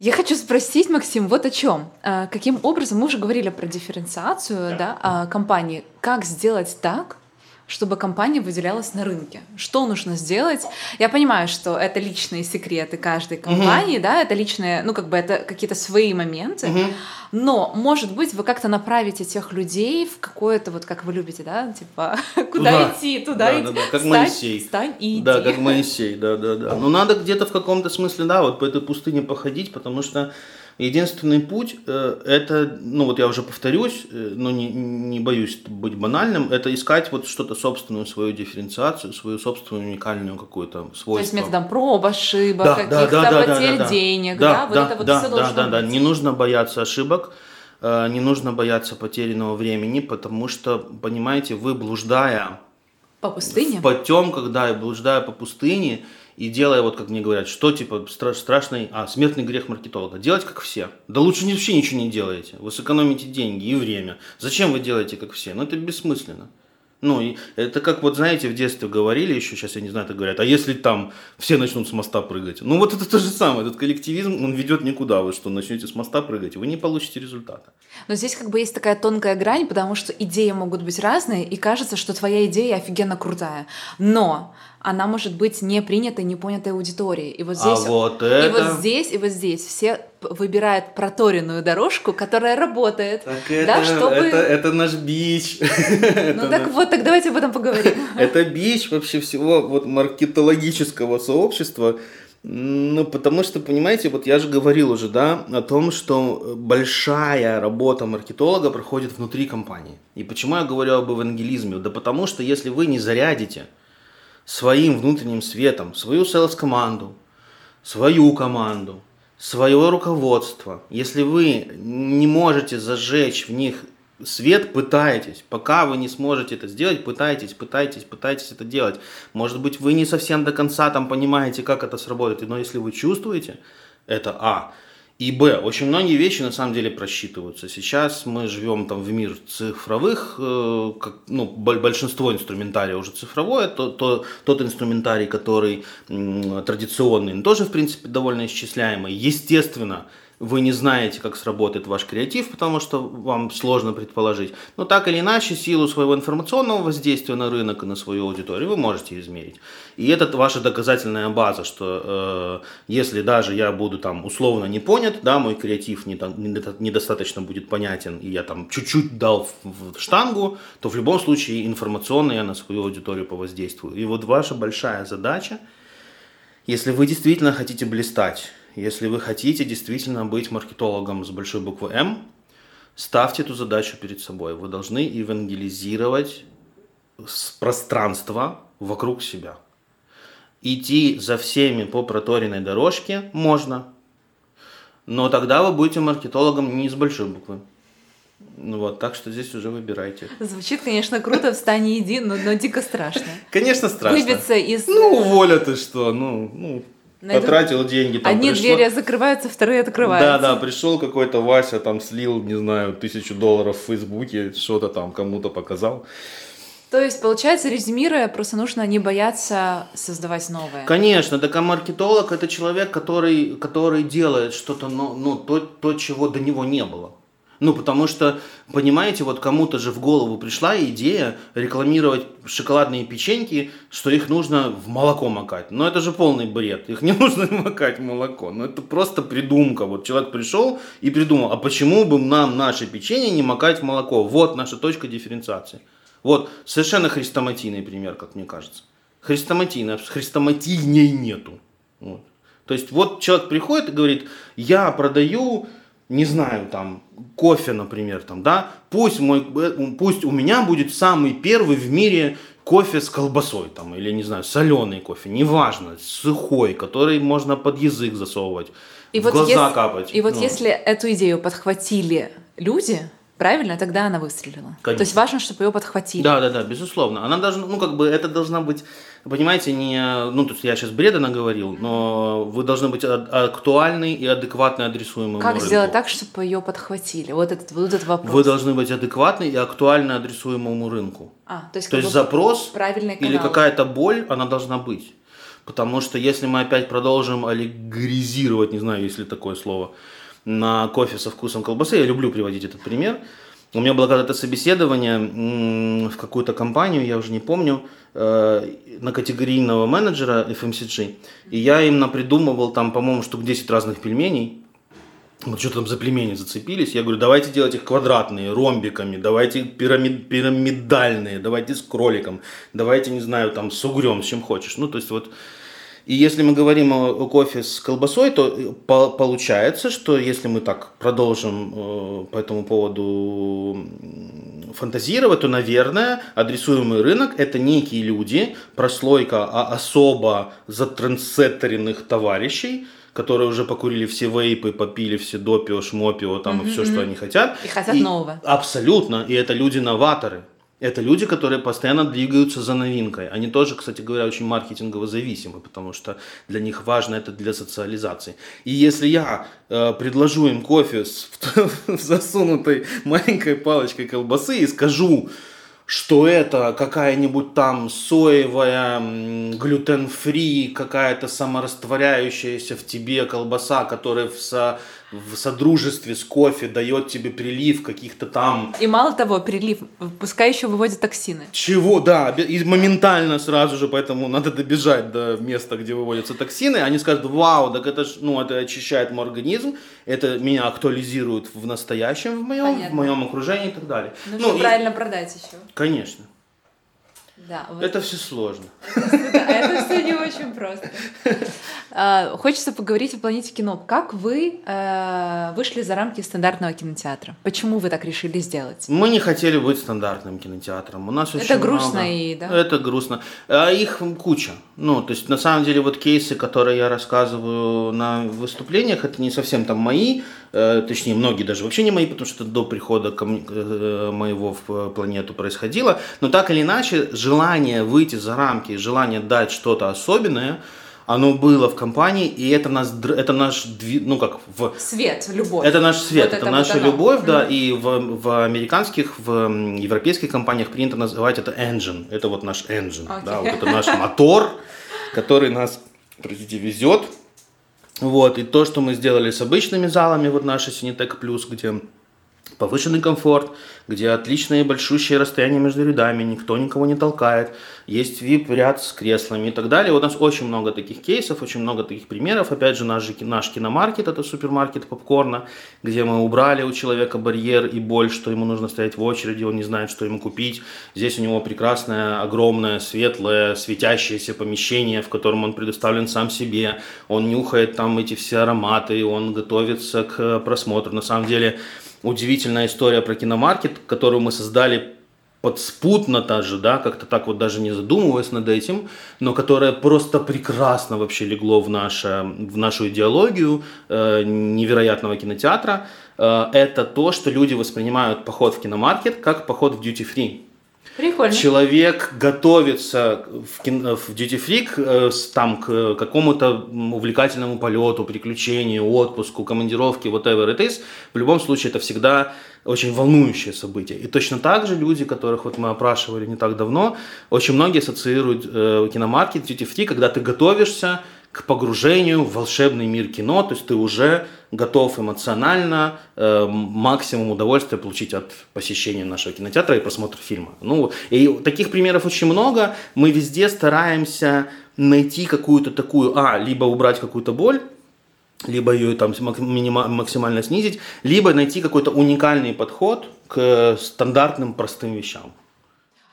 Я хочу спросить, Максим, вот о чем. А, Каким образом, мы уже говорили про дифференциацию да, а, компании, как сделать так, чтобы компания выделялась на рынке? Что нужно сделать? Я понимаю, что это личные секреты каждой компании, да, это личные, ну как бы это какие-то свои моменты, но, может быть, вы как-то направите тех людей в какое-то, вот как вы любите, да, типа, куда Туда. идти, туда Да, идти. да, да, как Встань, Моисей. Встань и иди. Да, как Моисей, да, да, да. Но надо где-то в каком-то смысле, да, вот по этой пустыне походить, потому что единственный путь, э, это, ну вот я уже повторюсь, э, но не, не боюсь быть банальным, это искать вот что-то собственную свою дифференциацию, свою собственную уникальную какую-то свойство. То есть методом проб, ошибок, Да, каких-то да, да, да, да, потерь да, да. денег, да, вот это вот да, все да, должно да, да. быть. Не нужно бояться ошибок, э, не нужно бояться потерянного времени, потому что, понимаете, вы блуждая По пустыне? в потемках, да, и блуждая по пустыне, и делая, вот как мне говорят, что типа стра- страшный, а, смертный грех маркетолога. Делать как все. Да лучше вообще ничего не делаете. Вы сэкономите деньги и время. Зачем вы делаете как все? Ну, это бессмысленно. Ну, и это как вот, знаете, в детстве говорили еще, сейчас я не знаю, так говорят, а если там все начнут с моста прыгать? Ну, вот это то же самое, этот коллективизм, он ведет никуда. Вы что, начнете с моста прыгать, вы не получите результата. Но здесь как бы есть такая тонкая грань, потому что идеи могут быть разные, и кажется, что твоя идея офигенно крутая. Но она может быть не принятой, не понятой аудиторией. И вот А здесь, вот и это... вот здесь, и вот здесь все выбирают проторенную дорожку, которая работает. Так да, это, чтобы... это, это наш бич. Ну так вот, так давайте об этом поговорим. Это бич вообще всего вот маркетологического сообщества. Ну, потому что, понимаете, вот я же говорил уже, да, о том, что большая работа маркетолога проходит внутри компании. И почему я говорю об евангелизме? Да потому что если вы не зарядите своим внутренним светом свою селс-команду, свою команду, свое руководство, если вы не можете зажечь в них свет, пытаетесь. Пока вы не сможете это сделать, пытайтесь, пытайтесь, пытайтесь это делать. Может быть, вы не совсем до конца там понимаете, как это сработает, но если вы чувствуете, это А. И Б. Очень многие вещи на самом деле просчитываются. Сейчас мы живем там в мир цифровых, э, как, ну, боль- большинство инструментария уже цифровое, то, то- тот инструментарий, который м, традиционный, он тоже, в принципе, довольно исчисляемый. Естественно, вы не знаете, как сработает ваш креатив, потому что вам сложно предположить. Но так или иначе, силу своего информационного воздействия на рынок и на свою аудиторию вы можете измерить. И это ваша доказательная база, что э, если даже я буду там условно не понят, да, мой креатив недостаточно будет понятен, и я там чуть-чуть дал в, в штангу, то в любом случае информационно я на свою аудиторию повоздействую. И вот ваша большая задача если вы действительно хотите блистать, если вы хотите действительно быть маркетологом с большой буквы М, ставьте эту задачу перед собой. Вы должны евангелизировать пространство вокруг себя. Идти за всеми по проторенной дорожке можно, но тогда вы будете маркетологом не с большой буквы. Ну вот, так что здесь уже выбирайте. Звучит, конечно, круто, встань и иди, но, но дико страшно. Конечно, страшно. Выбиться из... Ну, уволят ты что, ну, ну, Найду... потратил деньги. Там Одни пришло... двери закрываются, вторые открываются. Да, да, пришел какой-то Вася, там слил, не знаю, тысячу долларов в Фейсбуке, что-то там кому-то показал. То есть, получается, резюмируя, просто нужно не бояться создавать новое. Конечно, так а маркетолог это человек, который, который делает что-то, ну, ну то, то, чего до него не было. Ну, потому что, понимаете, вот кому-то же в голову пришла идея рекламировать шоколадные печеньки, что их нужно в молоко макать. Но это же полный бред. Их не нужно макать в молоко. Ну, это просто придумка. Вот человек пришел и придумал, а почему бы нам наши печенье не макать в молоко? Вот наша точка дифференциации. Вот совершенно хрестоматийный пример, как мне кажется. Хрестоматийный, хрестоматийней нету. Вот. То есть вот человек приходит и говорит, я продаю не знаю, там, кофе, например, там, да, пусть, мой, э, пусть у меня будет самый первый в мире кофе с колбасой, там, или, не знаю, соленый кофе, неважно, сухой, который можно под язык засовывать, и в вот глаза если, капать. И вот ну. если эту идею подхватили люди, правильно, тогда она выстрелила. Конечно. То есть важно, чтобы ее подхватили. Да, да, да, безусловно. Она должна, ну, как бы, это должна быть, понимаете, не, ну, то есть я сейчас бреда наговорил, но вы должны быть актуальны и адекватно адресуемы. Как рынку. сделать так, чтобы ее подхватили? Вот этот, вот этот вопрос. Вы должны быть адекватны и актуально адресуемому рынку. А, то есть, то есть запрос или какая-то боль, она должна быть. Потому что если мы опять продолжим аллегоризировать, не знаю, есть ли такое слово, на кофе со вкусом колбасы. Я люблю приводить этот пример. У меня было когда-то собеседование в какую-то компанию, я уже не помню, э, на категорийного менеджера FMCG. И я им напридумывал там, по-моему, штук 10 разных пельменей. Вот что там за пельмени зацепились. Я говорю, давайте делать их квадратные, ромбиками, давайте пирамид, пирамидальные, давайте с кроликом, давайте, не знаю, там с угрем, с чем хочешь. Ну, то есть вот и если мы говорим о, кофе с колбасой, то э, по, получается, что если мы так продолжим э, по этому поводу фантазировать, то, наверное, адресуемый рынок – это некие люди, прослойка а особо затрансеттеренных товарищей, которые уже покурили все вейпы, попили все допио, шмопио, там mm-hmm. и все, что они хотят. И хотят и, нового. Абсолютно. И это люди-новаторы. Это люди, которые постоянно двигаются за новинкой. Они тоже, кстати говоря, очень маркетингово зависимы, потому что для них важно это для социализации. И если я э, предложу им кофе с засунутой маленькой палочкой колбасы и скажу, что это какая-нибудь там соевая, глютен-фри, какая-то саморастворяющаяся в тебе колбаса, которая в, со, в содружестве с кофе дает тебе прилив каких-то там... И мало того, прилив, пускай еще выводит токсины. Чего, да, и моментально сразу же, поэтому надо добежать до места, где выводятся токсины, они скажут, вау, так это, ну, это очищает мой организм, это меня актуализирует в настоящем, в моем, в моем окружении и так далее. Нужно ну, правильно и... продать еще. Конечно. Да, вот. Это все сложно. Это, это все не очень просто. А, хочется поговорить о планете кино. Как вы э, вышли за рамки стандартного кинотеатра? Почему вы так решили сделать? Мы не хотели быть стандартным кинотеатром. У нас это грустно много... и да. Это грустно. А их куча. Ну, то есть на самом деле вот кейсы, которые я рассказываю на выступлениях, это не совсем там мои, э, точнее многие даже вообще не мои, потому что до прихода ко мне, э, моего в планету происходило. Но так или иначе желание выйти за рамки, желание дать что-то особенное оно было в компании, и это, нас, это наш, ну как, в... Свет, любовь. Это наш свет, вот это, это наша вот любовь, да, и в, в американских, в европейских компаниях принято называть это engine, это вот наш engine, okay. да, вот это наш мотор, который нас, простите, везет, вот, и то, что мы сделали с обычными залами, вот наша Cinetec Plus, где повышенный комфорт, где отличное большущее расстояние между рядами, никто никого не толкает, есть VIP-ряд с креслами и так далее. Вот у нас очень много таких кейсов, очень много таких примеров. Опять же, наш, наш киномаркет, это супермаркет попкорна, где мы убрали у человека барьер и боль, что ему нужно стоять в очереди, он не знает, что ему купить. Здесь у него прекрасное, огромное, светлое, светящееся помещение, в котором он предоставлен сам себе. Он нюхает там эти все ароматы, он готовится к просмотру. На самом деле, удивительная история про киномаркет, которую мы создали подспутно даже, да, как-то так вот даже не задумываясь над этим, но которое просто прекрасно вообще легло в, наше, в нашу идеологию э, невероятного кинотеатра, э, это то, что люди воспринимают поход в киномаркет как поход в duty-free. Прикольно. Человек готовится в, кино, в Duty Free э, там, к какому-то увлекательному полету, приключению, отпуску, командировке, whatever it is. В любом случае это всегда очень волнующее событие. И точно так же люди, которых вот мы опрашивали не так давно, очень многие ассоциируют э, киномаркет, duty free, когда ты готовишься к погружению в волшебный мир кино, то есть ты уже готов эмоционально э, максимум удовольствия получить от посещения нашего кинотеатра и просмотра фильма. Ну, и таких примеров очень много. Мы везде стараемся найти какую-то такую, а, либо убрать какую-то боль, либо ее там максимально снизить, либо найти какой-то уникальный подход к стандартным простым вещам.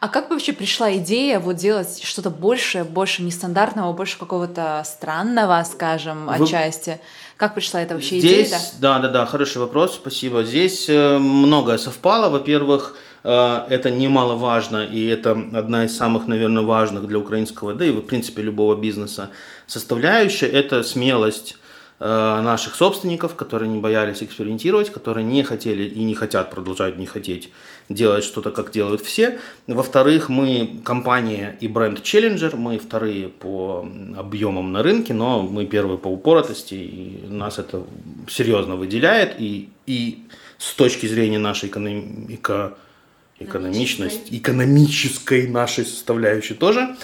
А как вообще пришла идея вот делать что-то большее, больше нестандартного, больше какого-то странного, скажем, Вы... отчасти? Как пришла эта вообще Здесь, идея? Да, да, да, хороший вопрос, спасибо. Здесь э, многое совпало. Во-первых, э, это немаловажно, и это одна из самых, наверное, важных для украинского, да и, в принципе, любого бизнеса составляющая. Это смелость Э, наших собственников, которые не боялись экспериментировать, которые не хотели и не хотят, продолжать не хотеть делать что-то, как делают все. Во-вторых, мы компания и бренд Challenger, мы вторые по объемам на рынке, но мы первые по упоротости, и нас это серьезно выделяет, и, и с точки зрения нашей экономика, экономичности, экономической нашей составляющей тоже.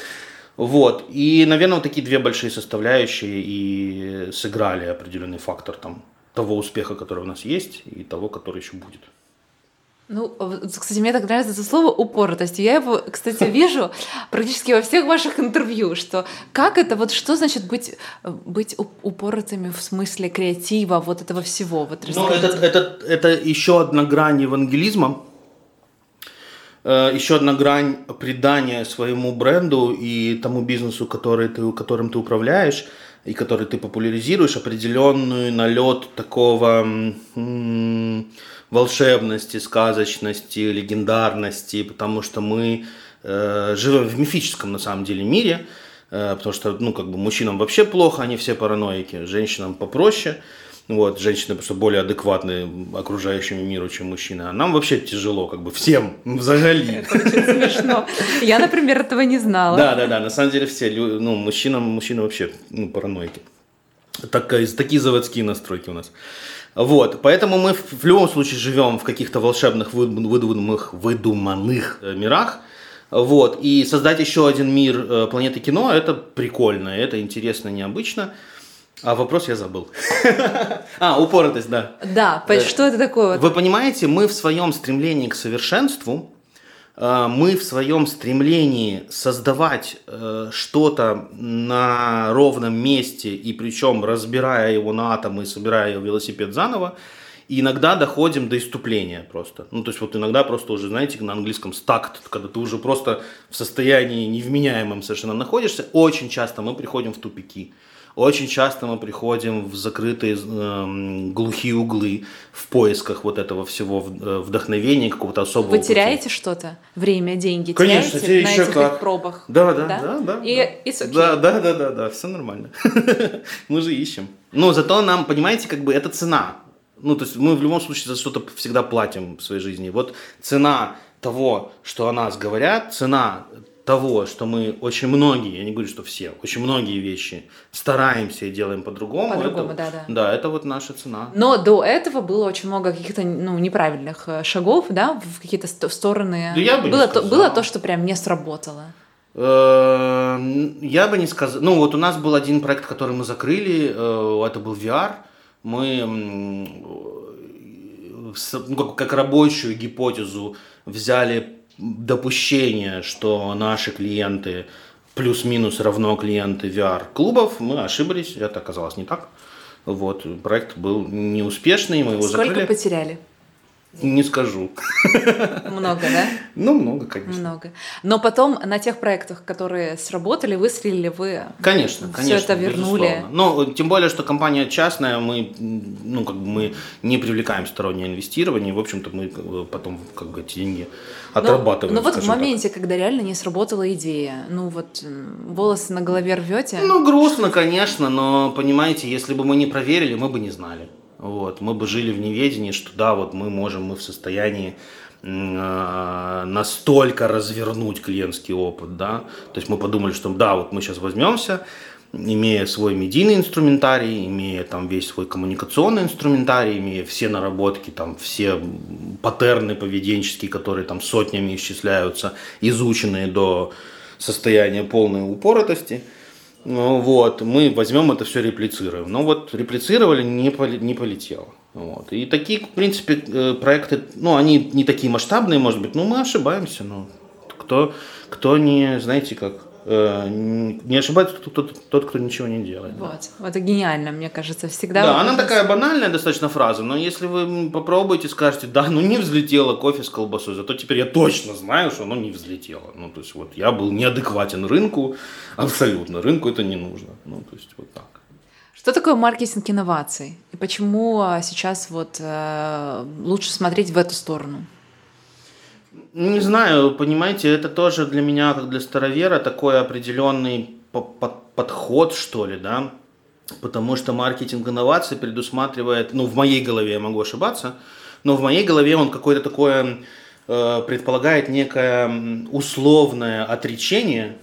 Вот. И, наверное, вот такие две большие составляющие и сыграли определенный фактор там, того успеха, который у нас есть, и того, который еще будет. Ну, кстати, мне так нравится это слово упоротость. Я его, кстати, вижу практически во всех ваших интервью, что как это, вот что значит быть, быть упоротыми в смысле креатива, вот этого всего? Вот ну, это, это, это еще одна грань евангелизма, Э, еще одна грань придания своему бренду и тому бизнесу, который ты, которым ты управляешь и который ты популяризируешь, определенную налет такого м- волшебности, сказочности, легендарности, потому что мы э, живем в мифическом на самом деле мире, э, потому что ну как бы мужчинам вообще плохо, они все параноики, женщинам попроще. Вот, женщины просто более адекватны окружающему миру, чем мужчины. А нам вообще тяжело, как бы всем взагалі. очень смешно. Я, например, этого не знала. Да, да, да. На самом деле все, ну, мужчинам, мужчины вообще ну, параноики. Так, такие заводские настройки у нас. Вот, поэтому мы в, в любом случае живем в каких-то волшебных выдуманных, выдуманных э, мирах. Вот, и создать еще один мир э, планеты кино, это прикольно, это интересно, необычно. А вопрос я забыл. а, упоротость, да. Да, э, что это такое? Вы понимаете, мы в своем стремлении к совершенству, мы в своем стремлении создавать э, что-то на ровном месте, и причем разбирая его на атомы, собирая велосипед заново, иногда доходим до иступления просто. Ну, то есть вот иногда просто уже, знаете, на английском стакт, когда ты уже просто в состоянии невменяемом совершенно находишься, очень часто мы приходим в тупики. Очень часто мы приходим в закрытые э, глухие углы в поисках вот этого всего э, вдохновения, какого-то особого. Вы теряете пути. что-то? Время, деньги Конечно, теряете на этих как. пробах? Да, да, да, да. да И да. Okay. да, да, да, да, да, все нормально. мы же ищем. Но зато нам, понимаете, как бы это цена. Ну, то есть мы в любом случае за что-то всегда платим в своей жизни. Вот цена того, что о нас говорят, цена того, что мы очень многие, я не говорю, что все, очень многие вещи стараемся и делаем по-другому. По-другому, да, да. Да, это вот наша цена. Но до этого было очень много каких-то ну, неправильных э, шагов, да, в какие-то стороны. Да я бы было, не то, было то, что прям не сработало. Э, я бы не сказал. Ну, вот у нас был один проект, который мы закрыли, э, это был VR. Мы ну, как рабочую гипотезу взяли допущение, что наши клиенты плюс-минус равно клиенты VR-клубов, мы ошиблись, это оказалось не так. Вот, проект был неуспешный, мы его Сколько закрыли. потеряли? Не скажу. Много, да? Ну, много, конечно. Много. Но потом на тех проектах, которые сработали, выстрелили, вы Конечно, все конечно. это вернули. безусловно. Но тем более, что компания частная, мы, ну, как бы мы не привлекаем стороннее инвестирование, в общем-то, мы потом как бы деньги отрабатываем. Ну вот в скажем так. моменте, когда реально не сработала идея, ну вот м, волосы на голове рвете. Ну, грустно, конечно, но, понимаете, если бы мы не проверили, мы бы не знали. Вот, мы бы жили в неведении, что да, вот мы можем, мы в состоянии а, настолько развернуть клиентский опыт, да, то есть мы подумали, что да, вот мы сейчас возьмемся, имея свой медийный инструментарий, имея там весь свой коммуникационный инструментарий, имея все наработки, там все паттерны поведенческие, которые там сотнями исчисляются, изученные до состояния полной упоротости, вот, мы возьмем это все реплицируем. Но вот реплицировали, не, поли- не полетело. Вот. И такие, в принципе, э, проекты, ну, они не такие масштабные, может быть, но мы ошибаемся. Ну, кто, кто не, знаете, как, не ошибается тот, тот, тот, кто ничего не делает. да. Вот. Это гениально, мне кажется, всегда. Да, она такая банальная достаточно фраза, но если вы попробуете, скажете, да, ну не взлетело кофе с колбасой, зато теперь я точно знаю, что оно не взлетело. Ну, то есть вот я был неадекватен рынку, абсолютно, рынку это не нужно. Ну, то есть вот так. Что такое маркетинг инноваций? И почему а, сейчас вот э, лучше смотреть в эту сторону? Не знаю, понимаете, это тоже для меня, как для старовера, такой определенный по- по- подход, что ли, да, потому что маркетинг инноваций предусматривает, ну, в моей голове я могу ошибаться, но в моей голове он какое-то такое э, предполагает некое условное отречение,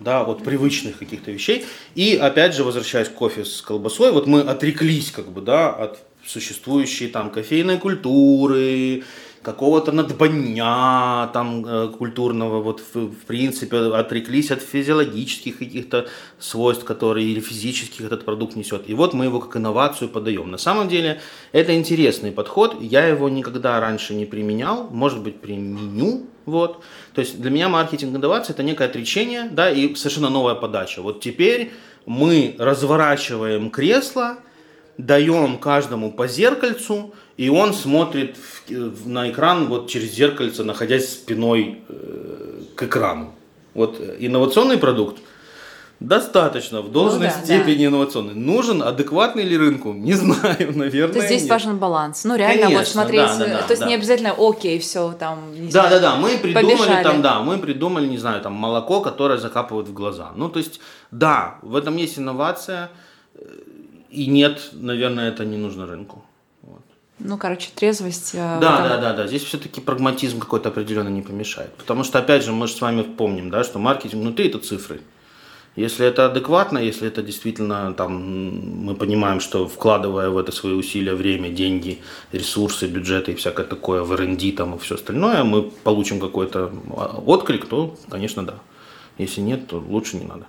да, от привычных каких-то вещей. И опять же, возвращаясь к кофе с колбасой, вот мы отреклись, как бы, да, от существующей там кофейной культуры, какого-то надбання там э, культурного, вот в, в принципе отреклись от физиологических каких-то свойств, которые или физических этот продукт несет. И вот мы его как инновацию подаем. На самом деле это интересный подход, я его никогда раньше не применял, может быть применю, вот. То есть для меня маркетинг инновации это некое отречение, да, и совершенно новая подача. Вот теперь мы разворачиваем кресло, даем каждому по зеркальцу, и он смотрит в- на экран вот через зеркальце, находясь спиной э, к экрану. Вот э, инновационный продукт достаточно в должной Ну да, степени инновационный. Нужен адекватный ли рынку? Не знаю, наверное. То есть здесь нет. важен баланс. Ну, реально, вот Конечно, смотреть. да, да, да, то есть да. не обязательно окей, все там. не Да, знаю, да, да, мы придумали побежали. там, да, мы придумали, не знаю, там молоко, которое закапывают в глаза. Ну, то есть, да, в этом есть инновация, э, и нет, наверное, это не нужно рынку. Ну, короче, трезвость. э, Да, этом- да, да, да. Здесь все-таки прагматизм какой-то определенно не помешает. Потому что, опять же, мы же с вами помним, да, что маркетинг внутри это цифры. Если это адекватно, если это действительно там мы понимаем, что вкладывая в это свои усилия, время, деньги, ресурсы, бюджеты и всякое такое, в R&D там и все остальное, мы получим какой-то а, отклик, то, конечно, да. Если нет, то лучше не надо.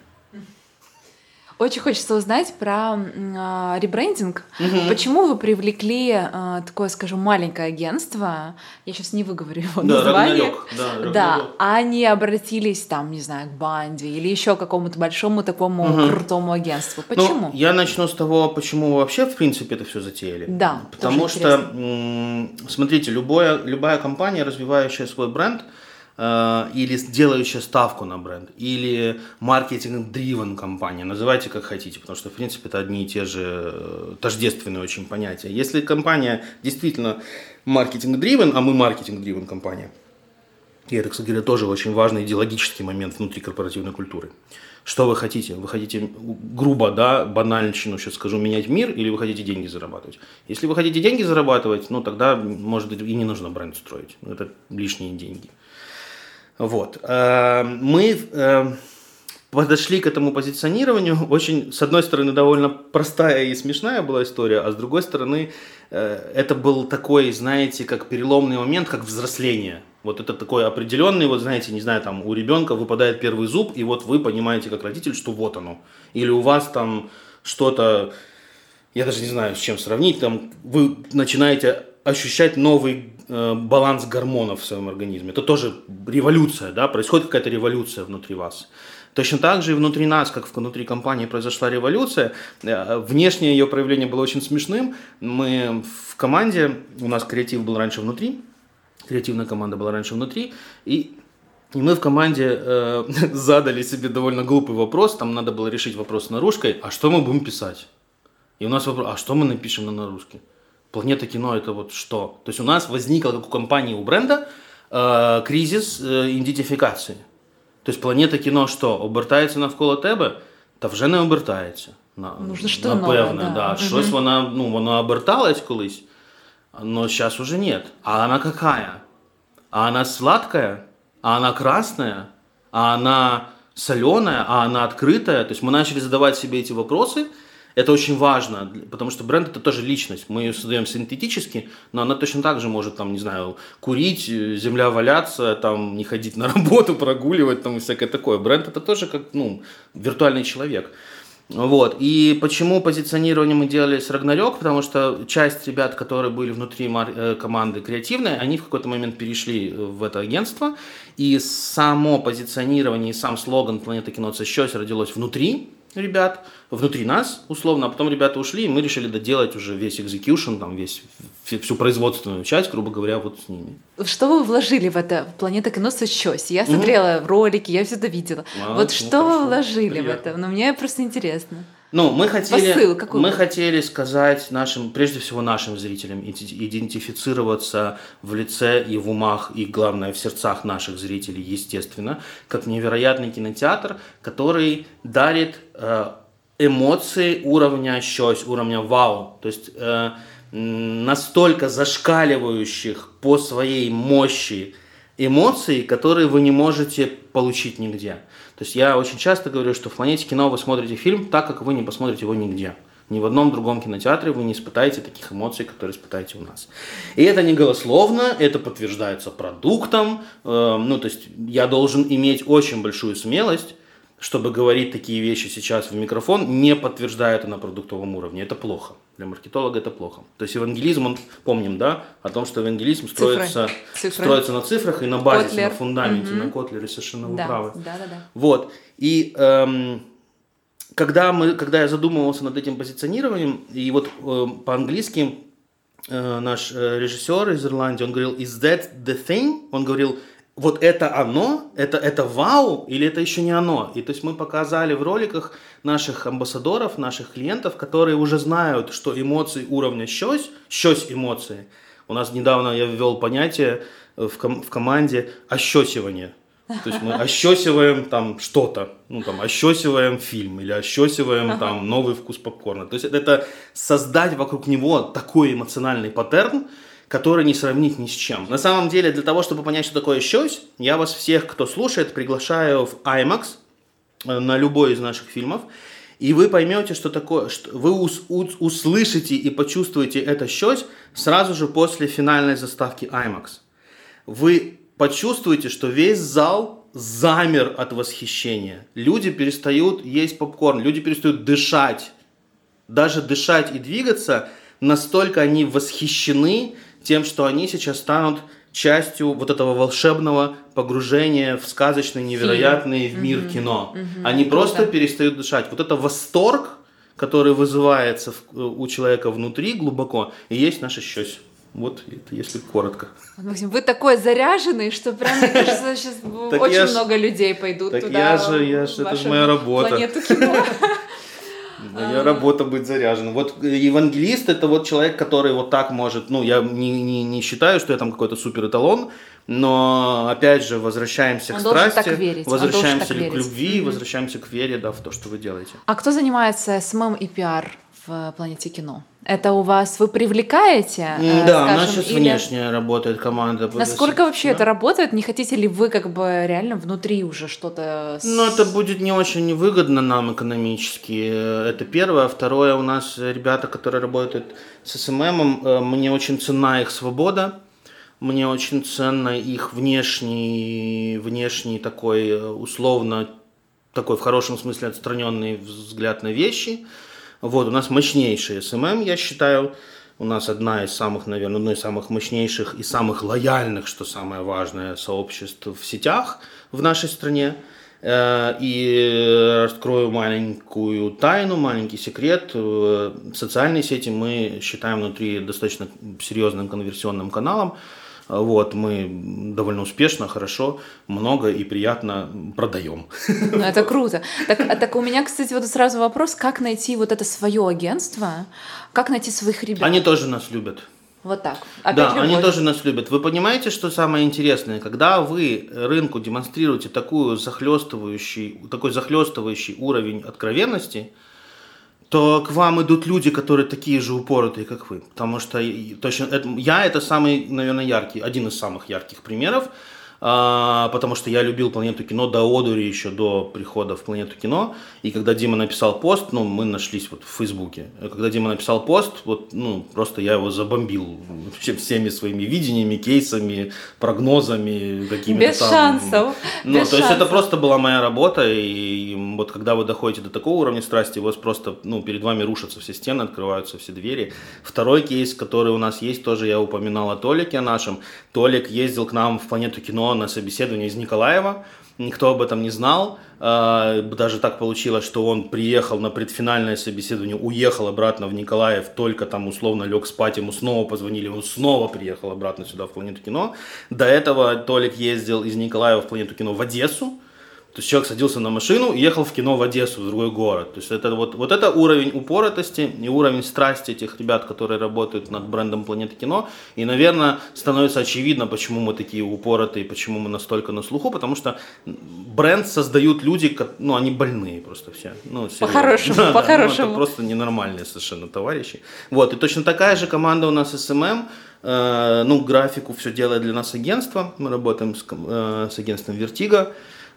Очень хочется узнать про а, ребрендинг. Почему вы привлекли а, такое, скажем, маленькое агентство? Я сейчас не выговорю его Да, название. Рагнарёк, да, Да, Рагнарёк. а не обратились там, не знаю, к банде или еще какому-то большому такому крутому агентству. Почему? Ну, я начну с того, почему вообще, в принципе, это все затеяли. Да, Потому что, м, смотрите, любое, любая компания, развивающая свой бренд, э, или делающая ставку на бренд, или маркетинг-дривен компания, называйте как хотите, потому что, в принципе, это одни и те же э, тождественные очень понятия. Если компания действительно маркетинг-дривен, а мы маркетинг-дривен компания, и это, кстати говоря, тоже очень важный идеологический момент внутри корпоративной культуры. Что вы хотите? Вы хотите, грубо, да, банальщину сейчас скажу, менять мир, или вы хотите деньги зарабатывать? Если вы хотите деньги зарабатывать, ну тогда, может быть, и не нужно бренд строить. Ну, Это лишние деньги. Вот. Э, Мы э, подошли к этому позиционированию очень, с одной стороны, довольно простая и смешная была история, а с другой стороны, э, это был такой, знаете, как переломный момент, как взросление. Вот это такой определенный, вот знаете, не знаю, там у ребенка выпадает первый зуб, и вот вы понимаете как родитель, что вот оно. Или у вас там что-то, я даже не знаю, с чем сравнить, там вы начинаете ощущать новый баланс гормонов в своем организме. Это тоже революция, да, происходит какая-то революция внутри вас. Точно так же и внутри нас, как внутри компании произошла революция, э, внешнее ее проявление было очень смешным. Мы в команде, у нас креатив был раньше внутри, креативная команда была раньше внутри, и и мы в команде э, задали себе довольно глупый вопрос, там надо было решить вопрос с наружкой, а что мы будем писать? И у нас вопрос, а что мы напишем на наружке? Планета кино это вот что? То есть у нас возникла, как у компании, у бренда, э, кризис э, идентификации. То есть планета кіно що? Обертається навколо тебе? Та вже не обертається. На, Нужно що Напевне, нове, да. да. Мгм. Щось вона, ну, вона оберталась колись, но сейчас уже нет. А она какая? А она сладкая? А она красная? А она соленая? А она открытая? То есть мы начали задавать себе эти вопросы. это очень важно, потому что бренд это тоже личность. Мы ее создаем синтетически, но она точно так же может, там, не знаю, курить, э, земля валяться, там, не ходить на работу, прогуливать, там, и всякое такое. Бренд это тоже как, ну, виртуальный человек. Вот. И почему позиционирование мы делали с Рагнарёк? Потому что часть ребят, которые были внутри э, команды креативной, они в какой-то момент перешли э, в это агентство. И само позиционирование и сам слоган «Планета кино щось» родилось внутри ребят, внутри нас, условно, а потом ребята ушли, и мы решили доделать уже весь execution, там, весь, всю- производственную часть, грубо говоря, вот с ними. Что вы вложили в это «Планета кино со щось»? Я смотрела ролики, я все это видела. А, вот ну, что вы хорошо, вложили в приятно. это? Ну, мне просто интересно. Ну, мы хотели, Посыл какой мы был? хотели сказать нашим, прежде всего нашим зрителям, идентифицироваться в лице и в умах, и главное в сердцах наших зрителей, естественно, как невероятный кинотеатр, который дарит э, эмоции уровня щось, уровня вау. То есть э, настолько зашкаливающих по своей мощи эмоций, которые вы не можете получить нигде. То есть я очень часто говорю, что в планете кино вы смотрите фильм так, как вы не посмотрите его нигде. Ни в одном другом кинотеатре вы не испытаете таких эмоций, которые испытаете у нас. И это не голословно, это подтверждается продуктом. Э, ну, то есть я должен иметь очень большую смелость, чтобы говорить такие вещи сейчас в микрофон, не подтверждая это на продуктовом уровне. Это плохо. Для маркетолога это плохо. То есть евангелизм, он, помним, да, о том, что евангелизм строится, Цифры. строится на цифрах и на базе, Котлер. на фундаменте, Мгм. на Котлере, совершенно вы Да, правы. да, да, да. Вот. И эм, когда, мы, когда я задумывался над этим позиционированием, и вот э, по-английски э, наш э, режиссер из Ирландии, он говорил, is that the thing? Он говорил, вот это оно, это, это вау, или это еще не оно? И то есть мы показали в роликах наших амбассадоров, наших клиентов, которые уже знают, что эмоции уровня щось, щось эмоции. У нас недавно я ввел понятие э, в, ком- в команде ощесивание. То есть мы ощесиваем там что-то, ну там ощесиваем фильм или ощесиваем там новый вкус попкорна. То есть это, это создать вокруг него такой эмоциональный паттерн, который не сравнить ни с чем. На самом деле, для того, чтобы понять, что такое щось, я вас всех, кто слушает, приглашаю в IMAX э, на любой из наших фильмов, и вы поймете, что такое, что вы ус- ус- услышите и почувствуете это щось сразу же после финальной заставки IMAX вы почувствуете, что весь зал замер от восхищения. Люди перестают есть попкорн, люди перестают дышать. Даже дышать и двигаться, настолько они восхищены тем, что они сейчас станут частью вот этого волшебного погружения в сказочный, невероятный в мир кино. Они просто Круто. перестают дышать. Вот это восторг, который вызывается в- у человека внутри глубоко, и есть наше счастье. Вот это если коротко. Максим, вы такой заряженный, что прям, мне кажется, сейчас Так очень много людей пойдут так туда. я же- я ж- в это ж вашу моя работа. Планету кино. Моя работа быть заряженным. Вот евангелист это вот человек, который вот так может, ну, я не, не, не считаю, что я там какой-то супер эталон, но опять же возвращаемся Он к страсти, так верить, возвращаемся так к верить. любви, Мгм. возвращаемся к вере, да, в то, что вы делаете. А кто занимается SMM и пиар в планете кино? Это у вас вы привлекаете? э, да, у нас скажем, сейчас или- внешняя работает команда. Насколько вообще да. это работает? Не хотите ли вы как бы реально внутри уже что-то... Ну, это будет не очень выгодно нам экономически. Э, Это первое. Второе, у нас э, ребята, которые работают с SMM, э, мне очень ценна их свобода. Мне очень ценно их внешний, внешний такой, э, условно, такой в хорошем смысле отстраненный взгляд на вещи. Вот, у нас мощнейший SMM, я считаю. У нас одна из самых, наверное, одно из самых мощнейших и самых лояльных, что самое важное, сообществ в сетях в нашей стране. Э, и раскрою маленькую тайну, маленький секрет. Э, социальные сети мы считаем внутри достаточно серьезным конверсионным каналом. Вот, мы довольно успешно, хорошо, много и приятно продаем. Ну, это круто. Так, а так у меня, кстати, вот сразу вопрос, как найти вот это свое агентство, как найти своих ребят? Они тоже нас любят. Вот так. Опять да, любовь. они тоже нас любят. Вы понимаете, что самое интересное? Когда вы рынку демонстрируете такую захлестывающий, такой захлестывающий уровень откровенности, то к вам идут люди, которые такие же упоротые, как вы. Потому что точно, это, я это самый, наверное, яркий, один из самых ярких примеров. А, потому что я любил «Планету кино» до одури, еще до прихода в «Планету кино». И когда Дима написал пост, ну, мы нашлись вот в Фейсбуке. Когда Дима написал пост, вот, ну, просто я его забомбил вообще всеми своими видениями, кейсами, прогнозами, какими-то Без там. шансов. Ну, Без то шансов. есть это просто была моя работа, и вот когда вы доходите до такого уровня страсти, у вас просто, ну, перед вами рушатся все стены, открываются все двери. Второй кейс, который у нас есть, тоже я упоминал о Толике нашем. Толик ездил к нам в «Планету кино» на собеседование из Николаева. Никто об этом не знал. А, даже так получилось, что он приехал на предфинальное собеседование, уехал обратно в Николаев, только там условно лег спать, ему снова позвонили, он снова приехал обратно сюда в Планету кино. До этого Толик ездил из Николаева в Планету кино в Одессу, то есть человек садился на машину и ехал в кино в Одессу, в другой город. То есть это вот, вот это уровень упоротости и уровень страсти этих ребят, которые работают над брендом Планеты кино. И, наверное, становится очевидно, почему мы такие упоротые, почему мы настолько на слуху, потому что бренд создают люди, ну, они больные просто все. Ну, по-хорошему, да, по-хорошему. Да, ну, это просто ненормальные совершенно товарищи. Вот, и точно такая же команда у нас SMM, э, ну, графику все делает для нас агентство, мы работаем с, э, с агентством Vertigo,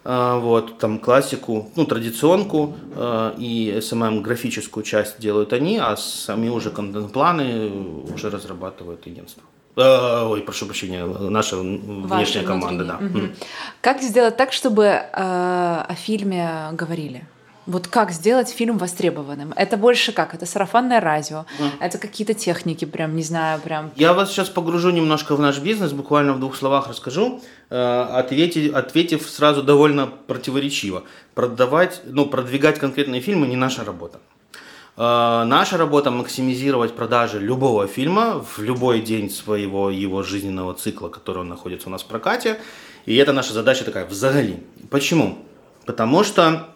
вот, там классику, ну, традиционку э, и SMM графическую часть делают они, а сами уже контент-планы уже разрабатывают агентство. Э, ой, прошу прощения, наша внешняя команда, да. Угу. Как сделать так, чтобы э, о фильме говорили? Вот как сделать фильм востребованным? Это больше как? Это сарафанное радио, mm. это какие-то техники, прям, не знаю, прям... Я вас сейчас погружу немножко в наш бизнес, буквально в двух словах расскажу, ответив, ответив сразу довольно противоречиво. Продавать, ну, продвигать конкретные фильмы не наша работа. Э, наша работа максимизировать продажи любого фильма в любой день своего его жизненного цикла, который он находится у нас в прокате. И это наша задача такая, взагали. Почему? Потому что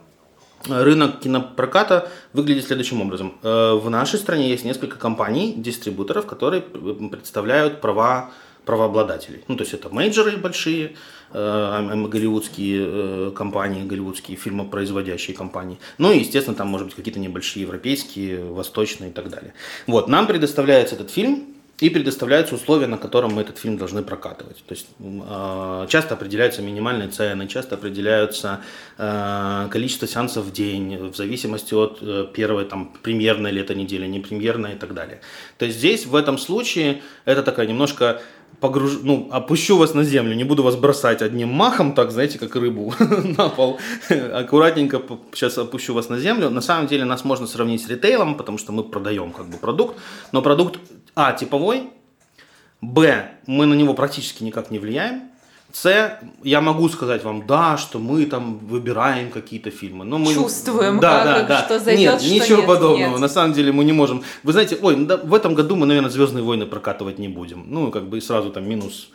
рынок кинопроката выглядит следующим образом. Э, в нашей стране есть несколько компаний, дистрибуторов, которые представляют права правообладателей. Ну, то есть это мейджоры большие, э, голливудские э, компании, голливудские фильмопроизводящие компании. Ну и, естественно, там, может быть, какие-то небольшие европейские, восточные и так далее. Вот, нам предоставляется этот фильм, и предоставляются условия, на котором мы этот фильм должны прокатывать. То есть э, часто определяются минимальные цены, часто определяются э, количество сеансов в день, в зависимости от э, первой там, премьерной ли это недели, не премьерной и так далее. То есть здесь в этом случае это такая немножко погруж... ну, опущу вас на землю, не буду вас бросать одним махом, так, знаете, как рыбу на пол. Аккуратненько сейчас опущу вас на землю. На самом деле нас можно сравнить с ритейлом, потому что мы продаем как бы продукт, но продукт а, типовой, б, мы на него практически никак не влияем, с, я могу сказать вам, да, что мы там выбираем какие-то фильмы. Но мы... Чувствуем, да, как, да, да. что зайдет, Нет, что ничего нет, подобного. Нет. На самом деле мы не можем. Вы знаете, ой, в этом году мы, наверное, Звездные войны прокатывать не будем. Ну, как бы сразу там минус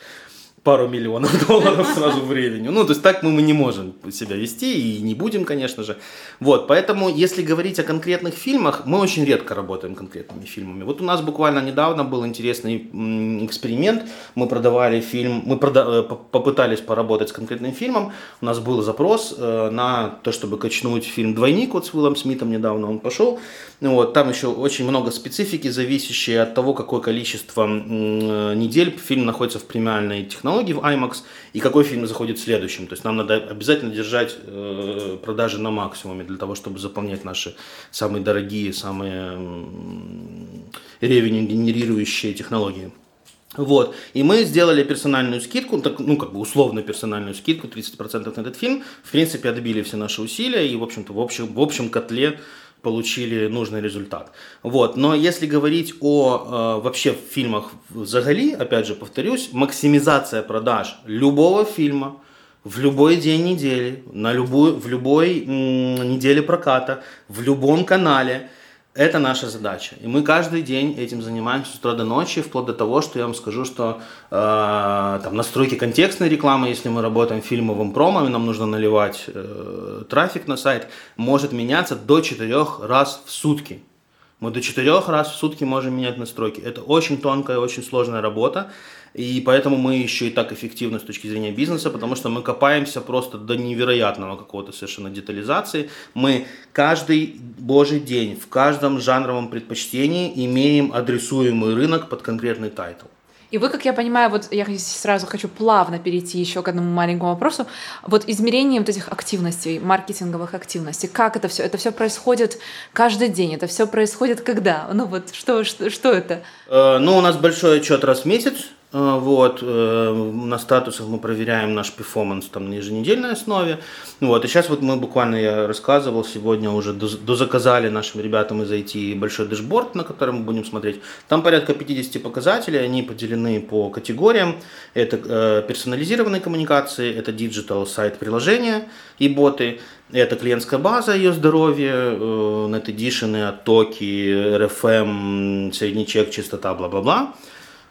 пару миллионов долларов сразу в ревеню. Ну, то есть так мы, мы не можем себя вести и не будем, конечно же. Вот, поэтому, если говорить о конкретных фильмах, мы очень редко работаем конкретными фильмами. Вот у нас буквально недавно был интересный эксперимент. Мы продавали фильм, мы прода- э, попытались поработать с конкретным фильмом. У нас был запрос э, на то, чтобы качнуть фильм «Двойник» вот с Уиллом Смитом недавно он пошел. Вот, там еще очень много специфики, зависящие от того, какое количество э, недель фильм находится в премиальной технологии технологий в IMAX и какой фильм заходит следующим. То есть нам надо обязательно держать э, продажи на максимуме для того, чтобы заполнять наши самые дорогие, самые ревеню генерирующие технологии. Вот. И мы сделали персональную скидку, так, ну, как бы условно персональную скидку, 30% на этот фильм. В принципе, отбили все наши усилия и, в общем-то, в общем, в общем котле получили нужный результат. Вот. Но если говорить о э, вообще фильмах в Загали, опять же повторюсь, максимизация продаж любого фильма в любой день недели, на любую, в любой м, неделе проката, в любом канале. Это наша задача. И мы каждый день этим занимаемся с утра до ночи, вплоть до того, что я вам скажу, что э, там настройки контекстной рекламы, если мы работаем в фильмовом промо, и нам нужно наливать э, трафик на сайт, может меняться до 4 раз в сутки. Мы до 4 раз в сутки можем менять настройки. Это очень тонкая, очень сложная работа. И поэтому мы еще и так эффективны с точки зрения бизнеса, потому что мы копаемся просто до невероятного какого-то совершенно детализации. Мы каждый божий день в каждом жанровом предпочтении имеем адресуемый рынок под конкретный title. И вы, как я понимаю, вот я сразу хочу плавно перейти еще к одному маленькому вопросу. Вот измерение вот этих активностей, маркетинговых активностей, как это все? Это все происходит каждый день, это все происходит когда? Ну вот что, что, что это? Э, ну, у нас большой отчет раз в месяц, вот, э, на статусах мы проверяем наш performance там на еженедельной основе. Вот, и сейчас вот мы буквально, я рассказывал, сегодня уже дозаказали нашим ребятам из IT большой dashboard, на котором мы будем смотреть. Там порядка 50 показателей, они поделены по категориям. Это э, персонализированные коммуникации, это digital сайт приложения и боты, это клиентская база, ее здоровье, net addition, оттоки, RFM, средний чек, частота, бла-бла-бла.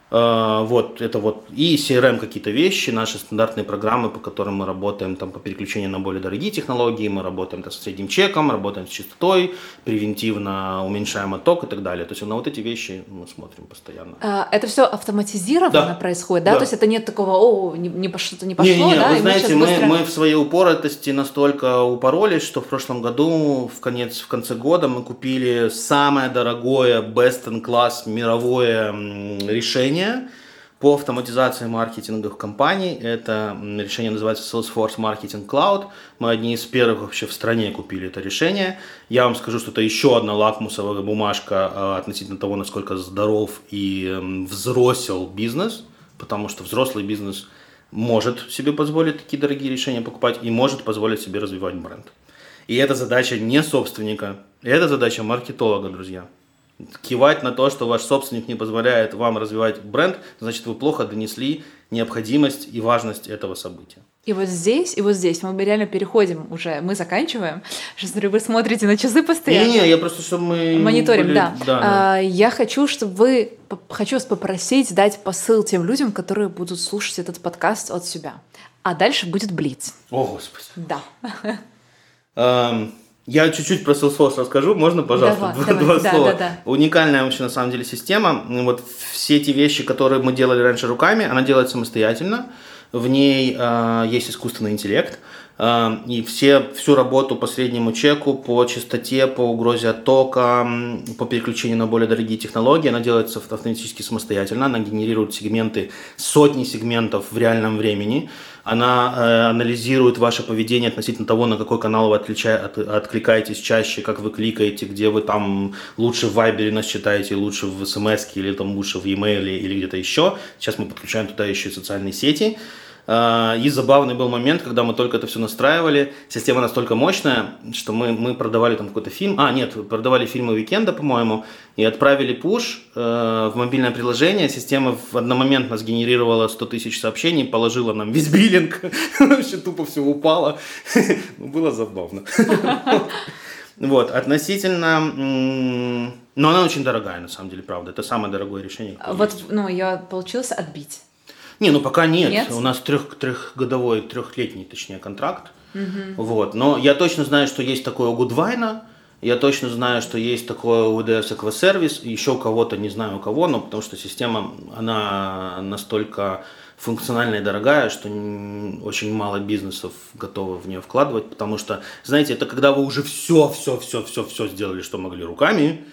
А, вот, это вот и CRM какие-то вещи, наши стандартные программы, по которым мы работаем там, по переключению на более дорогие технологии, мы работаем там, с средним чеком, работаем с частотой, превентивно уменьшаем отток и так далее. То есть на вот эти вещи мы смотрим постоянно. А, это все автоматизировано да. происходит, да? да? То есть это нет такого, о, не, не что-то не пошло, не, не, да? Вы знаете, мы, быстро... мы в своей упоротости настолько упоролись, что в прошлом году, в, конец, в конце года мы купили самое дорогое best-in-class мировое решение решение по автоматизации маркетинга в. Это решение называется Salesforce Marketing Cloud. Мы одни из первых вообще в стране купили это решение. Я вам скажу, что это еще одна лакмусовая бумажка а, относительно того, насколько здоров и взросел бизнес, потому что взрослый бизнес может себе позволить такие дорогие решения покупать и может позволить себе развивать бренд. И это задача не собственника, это задача маркетолога, друзья кивать на то, что ваш собственник не позволяет вам развивать бренд, значит, вы плохо донесли необходимость и важность этого события. И вот здесь, и вот здесь мы реально переходим уже, мы заканчиваем. Сейчас смотрю, вы смотрите на часы постоянно. Не-не, я просто, чтобы мы... Мониторим, были... да. да, да. А, я хочу, чтобы вы... Хочу вас попросить дать посыл тем людям, которые будут слушать этот подкаст от себя. А дальше будет Блиц. О, Господи. Да. Я чуть-чуть про Salesforce расскажу, можно, пожалуйста, давай, два, давай. два да, слова. Да, да. Уникальная вообще на самом деле система. Вот все эти вещи, которые мы делали раньше руками, она делает самостоятельно. В ней э, есть искусственный интеллект. Э, и все, всю работу по среднему чеку, по частоте, по угрозе оттока, по переключению на более дорогие технологии, она делается автоматически самостоятельно. Она генерирует сегменты, сотни сегментов в реальном времени она э, анализирует ваше поведение относительно того, на какой канал вы отлича... от... откликаетесь чаще, как вы кликаете, где вы там лучше в Вайбере нас читаете, лучше в смс или там лучше в e-mail или где-то еще. Сейчас мы подключаем туда еще и социальные сети. И забавный был момент, когда мы только это все настраивали. Система настолько мощная, что мы, мы продавали там какой-то фильм. А, нет, продавали фильмы уикенда, по-моему, и отправили пуш э, в мобильное приложение. Система в одномоментно сгенерировала 100 тысяч сообщений, положила нам весь биллинг. Вообще тупо все упало. Было забавно. Вот, относительно... Но она очень дорогая, на самом деле, правда. Это самое дорогое решение. Вот, ну, я получилось отбить. Не, ну пока нет. нет? У нас трех, трехгодовой, трехлетний, точнее, контракт. Угу. Вот. Но я точно знаю, что есть такое у Goodwine. Я точно знаю, что есть такое у UDS Эквасервис. Еще у кого-то, не знаю у кого, но потому что система, она настолько функциональная и дорогая, что очень мало бизнесов готовы в нее вкладывать, потому что, знаете, это когда вы уже все, все, все, все, все сделали, что могли руками,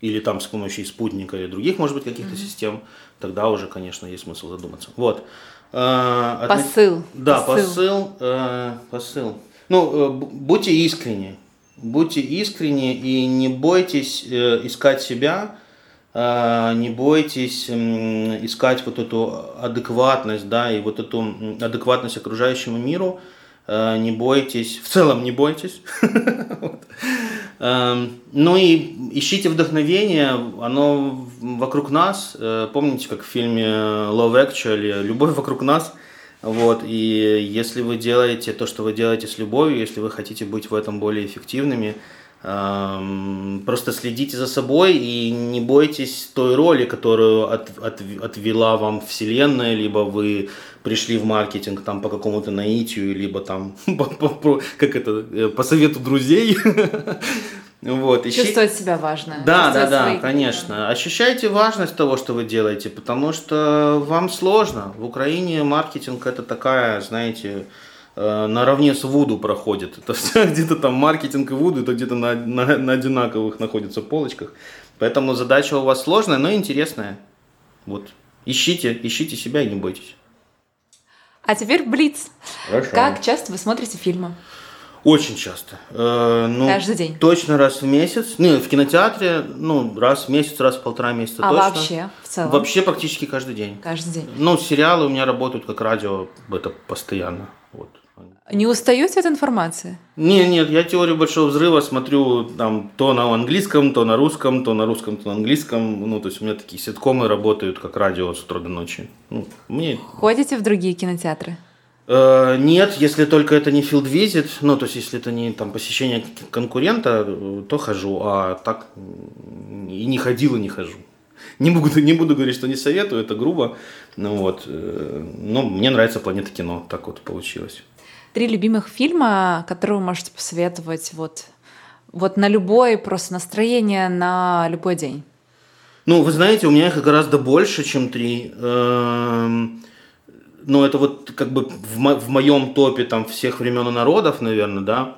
или там с помощью спутника или других, может быть, каких-то mm-hmm. систем, тогда уже, конечно, есть смысл задуматься. Вот. Э, посыл. Да, посыл. Посыл. Э, посыл. Ну, э, будьте искренни. Будьте искренни и не бойтесь искать себя, не бойтесь искать вот эту адекватность, да, и вот эту адекватность окружающему миру. Не бойтесь, в целом не бойтесь. Эм, ну и ищите вдохновение, оно вокруг нас. Э, помните, как в фильме Love Actually, любовь вокруг нас, Вот, и если вы делаете то, что вы делаете с любовью, если вы хотите быть в этом более эффективными, просто следите за собой и не бойтесь той роли, которую от, от, отвела вам Вселенная, либо вы пришли в маркетинг там по какому-то наитию, либо там по, по, как это, э, по совету друзей. Вот, ищи... Чувствовать себя важно. Да, да, да, конечно. Ощущайте важность того, что вы делаете, потому что вам сложно. В Украине маркетинг это такая, знаете, наравне с Вуду проходит. Это где-то там маркетинг и Вуду, это где-то на, на, на одинаковых находится полочках. Поэтому задача у вас сложная, но интересная. Вот. Ищите, ищите себя и не бойтесь. А теперь Блиц. Хорошо. Как часто вы смотрите фильмы? Очень часто. Э, ну, Каждый день. Точно раз в месяц. Ну, в кинотеатре, ну, раз в месяц, раз в полтора месяца а точно. вообще, в целом? Вообще практически каждый день. Каждый день. Ну, сериалы у меня работают как радио, это постоянно. Вот. Не устаете от информации? Нет, нет, я теорию большого взрыва смотрю там то на английском, то на русском, то на русском, то на английском. Ну, то есть у меня такие ситкомы работают как радио с утра до ночи. Ну, мне... Ходите в другие кинотеатры? Э, нет, если только это не field visit, ну, то есть если это не там посещение конкурента, то хожу, а так и не ходил, и не хожу. Не буду, не буду говорить, что не советую, это грубо. Ну, вот. Э, но мне нравится «Планета кино», так вот получилось. Три любимых фильма, которые вы можете посоветовать вот, вот на любое просто настроение, на любой день? Ну, вы знаете, у меня их гораздо больше, чем три. Эм, но это вот как бы в, мо- в моем топе там всех времен и народов, наверное, да.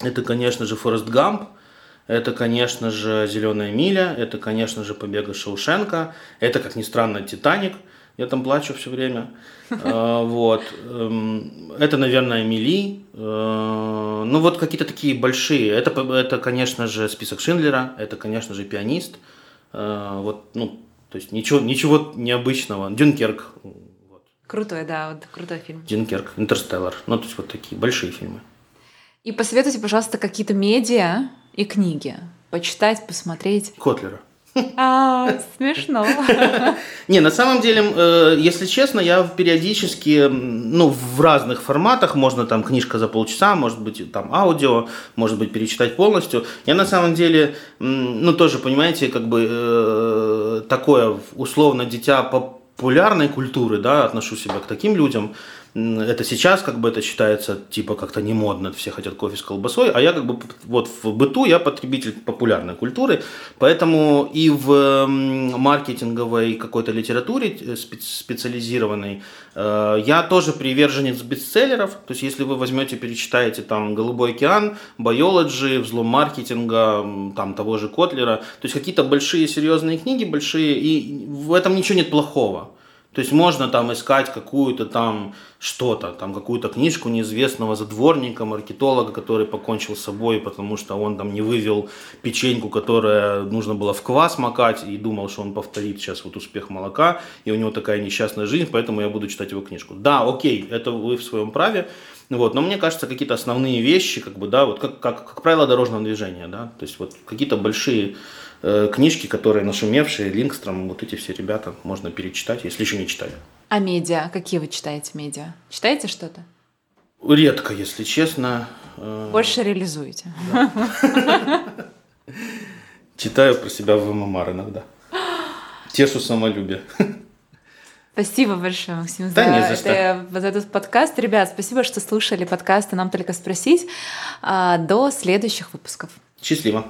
Это, конечно же, Форест Гамп, это, конечно же, Зеленая миля, это, конечно же, Побег из Шоушенка, это, как ни странно, Титаник. Я там плачу все время. А, вот. Эм, это, наверное, Мили. Э, ну, вот какие-то такие большие. Это, это, конечно же, список Шиндлера. Это, конечно же, пианист. Э, вот, ну, то есть ничего, ничего необычного. Дюнкерк Крутой, да, вот крутой фильм. Динкерк, Интерстеллар. Ну, то есть вот такие большие фильмы. И посоветуйте, пожалуйста, какие-то медиа и книги. Почитать, посмотреть. Котлера. А, смешно. Не, на самом деле, э, если честно, я периодически, ну, в разных форматах, можно там книжка за полчаса, может быть, там аудио, может быть, перечитать полностью. Я на самом деле, ну, тоже, понимаете, как бы э, такое условно дитя по популярной культуры, да, отношу себя к таким людям. Это сейчас как бы это считается типа как-то не модно, все хотят кофе с колбасой, а я как бы вот в быту я потребитель популярной культуры, поэтому и в маркетинговой какой-то литературе э, специализированной э, я тоже приверженец бестселлеров, то есть если вы возьмете, перечитаете там «Голубой океан», «Biology», «Взлом маркетинга», там того же Котлера, то есть какие-то большие серьезные книги, большие, и в этом ничего нет плохого. То есть можно там искать какую-то там что-то, там какую-то книжку неизвестного задворника, маркетолога, который покончил с собой, потому что он там не вывел печеньку, которая нужно было в квас макать, и думал, что он повторит сейчас вот успех молока, и у него такая несчастная жизнь, поэтому я буду читать его книжку. Да, окей, это вы в своем праве, вот, но мне кажется, какие-то основные вещи, как бы, да, вот как, как, как правило дорожного движения, да, то есть вот какие-то большие Э, книжки, которые нашумевшие, Лингстром, вот эти все ребята, можно перечитать, если еще не читали. А медиа? Какие вы читаете медиа? Читаете что-то? Редко, если честно. Э, Больше реализуете. Читаю про себя в ММР иногда. Тешу самолюбие. Спасибо большое, Максим, да, за, не за что. Это, вот этот подкаст. Ребят, спасибо, что слушали подкасты «Нам только спросить». А, до следующих выпусков. Счастливо.